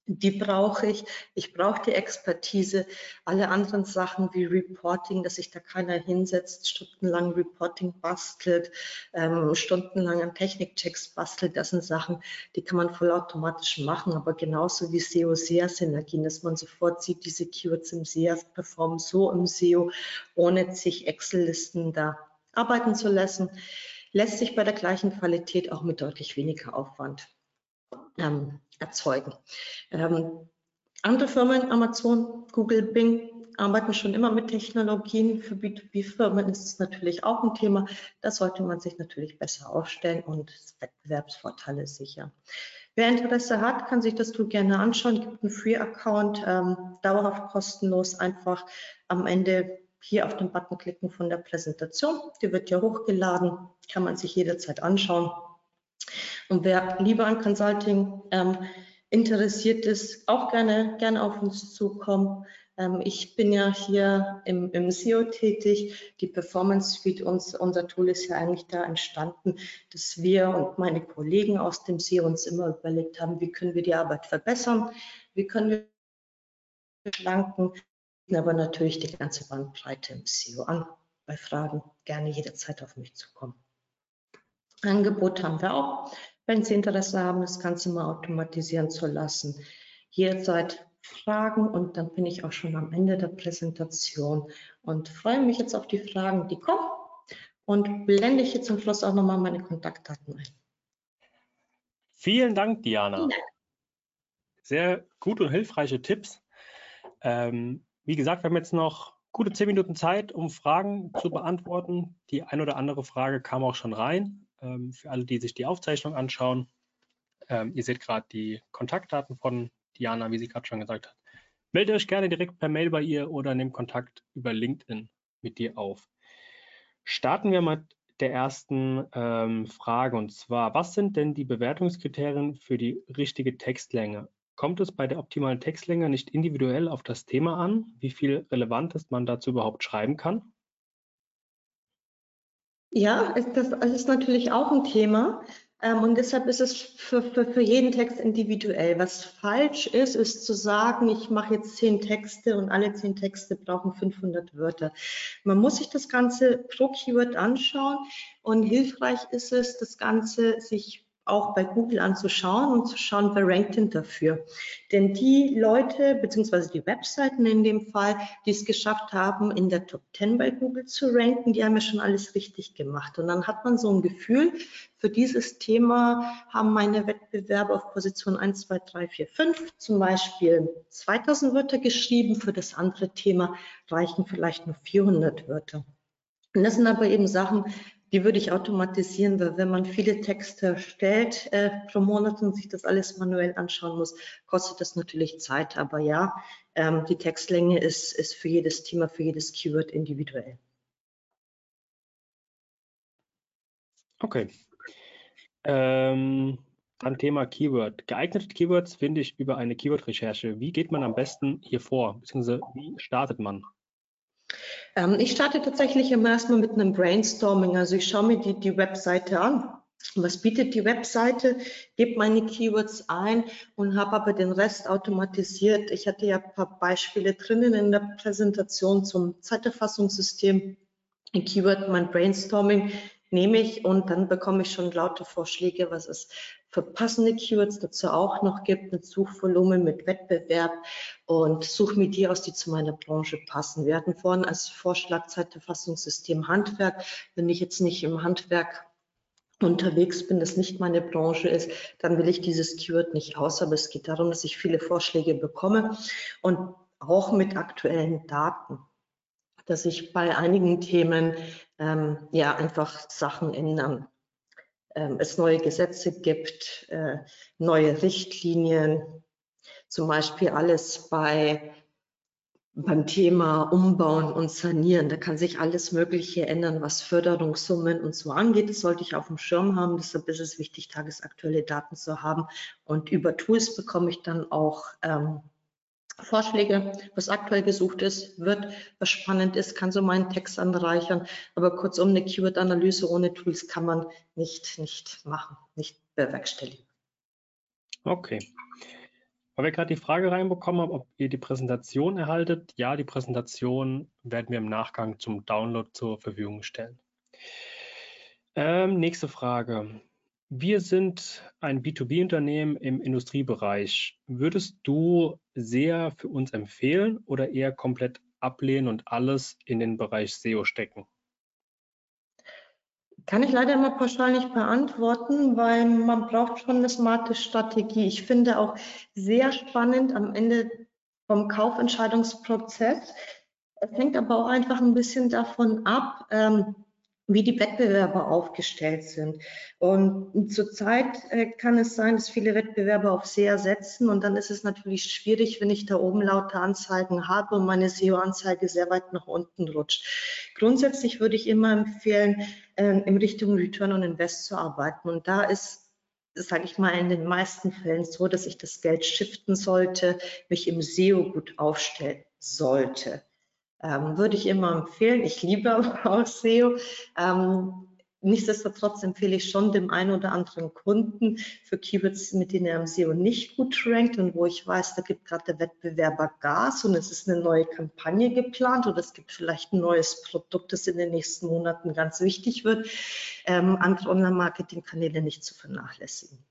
die brauche ich. Ich brauche die Expertise. Alle anderen Sachen wie Reporting, dass sich da keiner hinsetzt, stundenlang Reporting bastelt, ähm, stundenlang an Technikchecks bastelt, das sind Sachen, die kann man vollautomatisch machen, aber genauso wie SEO-SEA-Synergien, dass man sofort sieht, diese Keywords im SEA performen so im SEO, ohne sich Excel-Listen da arbeiten zu lassen, lässt sich bei der gleichen Qualität auch mit deutlich weniger Aufwand ähm, erzeugen. Ähm, andere Firmen, Amazon, Google, Bing, arbeiten schon immer mit Technologien. Für B2B-Firmen ist es natürlich auch ein Thema. Da sollte man sich natürlich besser aufstellen und Wettbewerbsvorteile sichern. Wer Interesse hat, kann sich das Tool gerne anschauen. Gibt einen Free-Account, ähm, dauerhaft kostenlos, einfach am Ende hier auf den Button klicken von der Präsentation. Die wird ja hochgeladen, kann man sich jederzeit anschauen. Und wer lieber an Consulting ähm, interessiert ist, auch gerne, gerne auf uns zukommen. Ähm, ich bin ja hier im, im SEO tätig. Die Performance Suite, uns, unser Tool ist ja eigentlich da entstanden, dass wir und meine Kollegen aus dem SEO uns immer überlegt haben, wie können wir die Arbeit verbessern, wie können wir schlanken, aber natürlich die ganze Bandbreite im SEO an. Bei Fragen gerne jederzeit auf mich zukommen. Angebot haben wir auch wenn Sie Interesse haben, das Ganze mal automatisieren zu lassen. Jederzeit Fragen und dann bin ich auch schon am Ende der Präsentation und freue mich jetzt auf die Fragen, die kommen und blende ich jetzt zum Schluss auch nochmal meine Kontaktdaten ein. Vielen Dank, Diana. Sehr gute und hilfreiche Tipps. Ähm, wie gesagt, wir haben jetzt noch gute zehn Minuten Zeit, um Fragen zu beantworten. Die ein oder andere Frage kam auch schon rein ähm, für alle, die sich die Aufzeichnung anschauen. Ähm, ihr seht gerade die Kontaktdaten von Diana, wie sie gerade schon gesagt hat. Meldet euch gerne direkt per Mail bei ihr oder nehmt Kontakt über LinkedIn mit dir auf. Starten wir mit der ersten ähm, Frage und zwar, was sind denn die Bewertungskriterien für die richtige Textlänge? Kommt es bei der optimalen Textlänge nicht individuell auf das Thema an, wie viel Relevantes man dazu überhaupt schreiben kann? Ja, das, ist natürlich auch ein Thema. Ähm, und deshalb ist es für, für, für jeden Text individuell. Was falsch ist, ist zu sagen, ich mache jetzt zehn Texte und alle zehn Texte brauchen 500 Wörter. Man muss sich das Ganze pro Keyword anschauen und hilfreich ist es, das Ganze sich auch bei Google anzuschauen und zu schauen, wer rankt denn dafür. Denn die Leute, beziehungsweise die Webseiten in dem Fall, die es geschafft haben, in der Top 10 bei Google zu ranken, die haben ja schon alles richtig gemacht. Und dann hat man so ein Gefühl, für dieses Thema haben meine Wettbewerber auf Position 1, 2, 3, 4, 5 zum Beispiel 2000 Wörter geschrieben, für das andere Thema reichen vielleicht nur 400 Wörter. Und das sind aber eben Sachen, die würde ich automatisieren, weil wenn man viele Texte erstellt äh, pro Monat und sich das alles manuell anschauen muss, kostet das natürlich Zeit. Aber ja, ähm, die Textlänge ist, ist für jedes Thema, für jedes Keyword individuell. Okay. Ähm, dann Thema Keyword. Geeignete Keywords finde ich über eine Keyword-Recherche. Wie geht man am besten hier vor, beziehungsweise wie startet man? Ähm, ich starte tatsächlich immer erstmal mit einem Brainstorming. Also ich schaue mir die, die Webseite an Was bietet die Webseite? Gebe meine Keywords ein und habe aber den Rest automatisiert. Ich hatte ja ein paar Beispiele drinnen in der Präsentation zum Zeiterfassungssystem. Ein Keyword, mein Brainstorming nehme ich und dann bekomme ich schon lauter Vorschläge, was es für passende Keywords dazu auch noch gibt, mit Suchvolumen, mit Wettbewerb und suche mir die aus, die zu meiner Branche passen. Wir hatten vorhin als Vorschlag Zeiterfassungssystem Handwerk. Wenn ich jetzt nicht im Handwerk unterwegs bin, das nicht meine Branche ist, dann will ich dieses Keyword nicht aus. Aber es geht darum, dass ich viele Vorschläge bekomme und auch mit aktuellen Daten, dass ich bei einigen Themen ähm, ja einfach Sachen ändern. Ähm, es neue Gesetze gibt, äh, neue Richtlinien, zum Beispiel alles bei beim Thema Umbauen und Sanieren. Da kann sich alles Mögliche ändern, was Förderungssummen und so angeht. Das sollte ich auf dem Schirm haben. Deshalb ist es wichtig, tagesaktuelle Daten zu haben. Und über Tools bekomme ich dann auch ähm, Vorschläge, was aktuell gesucht ist, wird, was spannend ist, kann so meinen Text anreichern. Aber kurzum, eine Keyword-Analyse ohne Tools kann man nicht, nicht machen, nicht bewerkstelligen. Okay. Weil wir gerade die Frage reinbekommen haben, ob ihr die Präsentation erhaltet. Ja, die Präsentation werden wir im Nachgang zum Download zur Verfügung stellen. Ähm, nächste Frage. Wir sind ein B2B-Unternehmen im Industriebereich. Würdest du sehr für uns empfehlen oder eher komplett ablehnen und alles in den Bereich SEO stecken? Kann ich leider immer pauschal nicht beantworten, weil man braucht schon eine smarte Strategie. Ich finde auch sehr spannend am Ende vom Kaufentscheidungsprozess. Es hängt aber auch einfach ein bisschen davon ab, ähm, wie die Wettbewerber aufgestellt sind. Und zurzeit äh, kann es sein, dass viele Wettbewerber auf SEA setzen und dann ist es natürlich schwierig, wenn ich da oben lauter Anzeigen habe und meine SEO-Anzeige sehr weit nach unten rutscht. Grundsätzlich würde ich immer empfehlen, äh, in Richtung Return on Invest zu arbeiten und da ist sage ich mal, in den meisten Fällen so, dass ich das Geld shiften sollte, mich im SEO gut aufstellen sollte. Ähm, würde ich immer empfehlen. Ich liebe aber [LAUGHS] auch SEO. Ähm, nichtsdestotrotz empfehle ich schon dem einen oder anderen Kunden für Keywords, mit denen er im SEO nicht gut rankt und wo ich weiß, da gibt gerade der Wettbewerber Gas und es ist eine neue Kampagne geplant oder es gibt vielleicht ein neues Produkt, das in den nächsten Monaten ganz wichtig wird, ähm, andere Online-Marketing-Kanäle nicht zu vernachlässigen.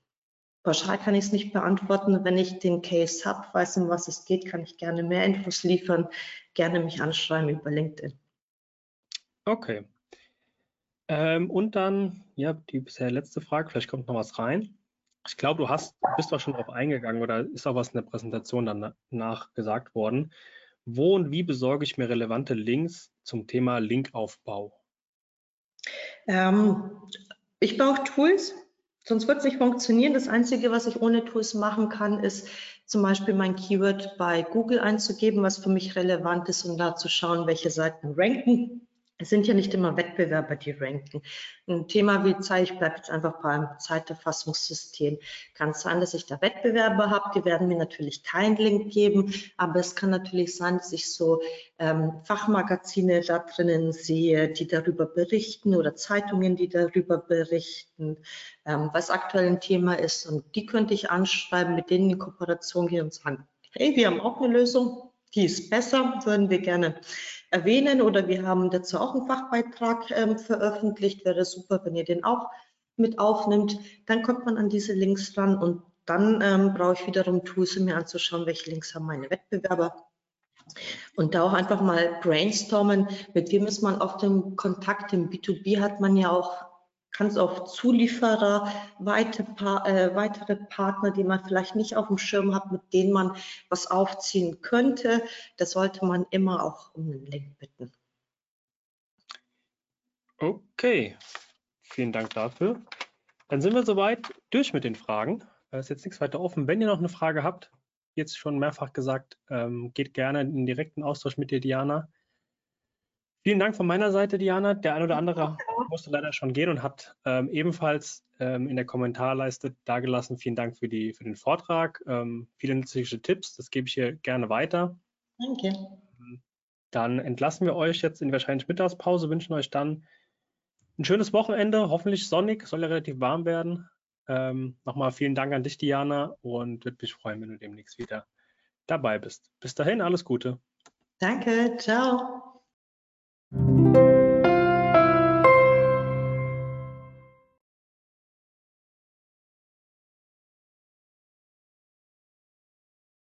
Pauschal kann ich es nicht beantworten. Wenn ich den Case habe, weiß, um was es geht, kann ich gerne mehr Infos liefern. Gerne mich anschreiben über LinkedIn. Okay. Ähm, und dann, ja, die bisher letzte Frage, vielleicht kommt noch was rein. Ich glaube, du hast, bist doch schon darauf eingegangen oder ist auch was in der Präsentation danach gesagt worden. Wo und wie besorge ich mir relevante Links zum Thema Linkaufbau? Ähm, ich brauche Tools, Sonst wird es nicht funktionieren. Das Einzige, was ich ohne Tools machen kann, ist zum Beispiel mein Keyword bei Google einzugeben, was für mich relevant ist, um da zu schauen, welche Seiten ranken. Es sind ja nicht immer Wettbewerber, die ranken. Ein Thema wie Zeit, ich bleibe jetzt einfach beim Zeiterfassungssystem. Kann sein, dass ich da Wettbewerber habe, die werden mir natürlich keinen Link geben, aber es kann natürlich sein, dass ich so ähm, Fachmagazine da drinnen sehe, die darüber berichten oder Zeitungen, die darüber berichten, ähm, was aktuell ein Thema ist. Und die könnte ich anschreiben, mit denen in Kooperation gehen und sagen, hey, wir haben auch eine Lösung, die ist besser, würden wir gerne erwähnen oder wir haben dazu auch einen Fachbeitrag ähm, veröffentlicht. Wäre super, wenn ihr den auch mit aufnimmt. Dann kommt man an diese Links ran und dann ähm, brauche ich wiederum Tools, um mir anzuschauen, welche Links haben meine Wettbewerber. Und da auch einfach mal brainstormen, mit wem ist man auf dem Kontakt. Im B2B hat man ja auch kann es auch Zulieferer, weite, äh, weitere Partner, die man vielleicht nicht auf dem Schirm hat, mit denen man was aufziehen könnte. Da sollte man immer auch um einen Link bitten. Okay, vielen Dank dafür. Dann sind wir soweit durch mit den Fragen. Da ist jetzt nichts weiter offen. Wenn ihr noch eine Frage habt, jetzt schon mehrfach gesagt, ähm, geht gerne in den direkten Austausch mit dir, Diana. Vielen Dank von meiner Seite, Diana. Der ein oder andere musste leider schon gehen und hat ähm, ebenfalls ähm, in der Kommentarleiste dargelassen. Vielen Dank für, die, für den Vortrag. Ähm, viele nützliche Tipps, das gebe ich hier gerne weiter. Danke. Dann entlassen wir euch jetzt in die wahrscheinlich Mittagspause, wünschen euch dann ein schönes Wochenende, hoffentlich sonnig, soll ja relativ warm werden. Ähm, nochmal vielen Dank an dich, Diana, und würde mich freuen, wenn du demnächst wieder dabei bist. Bis dahin, alles Gute. Danke, ciao.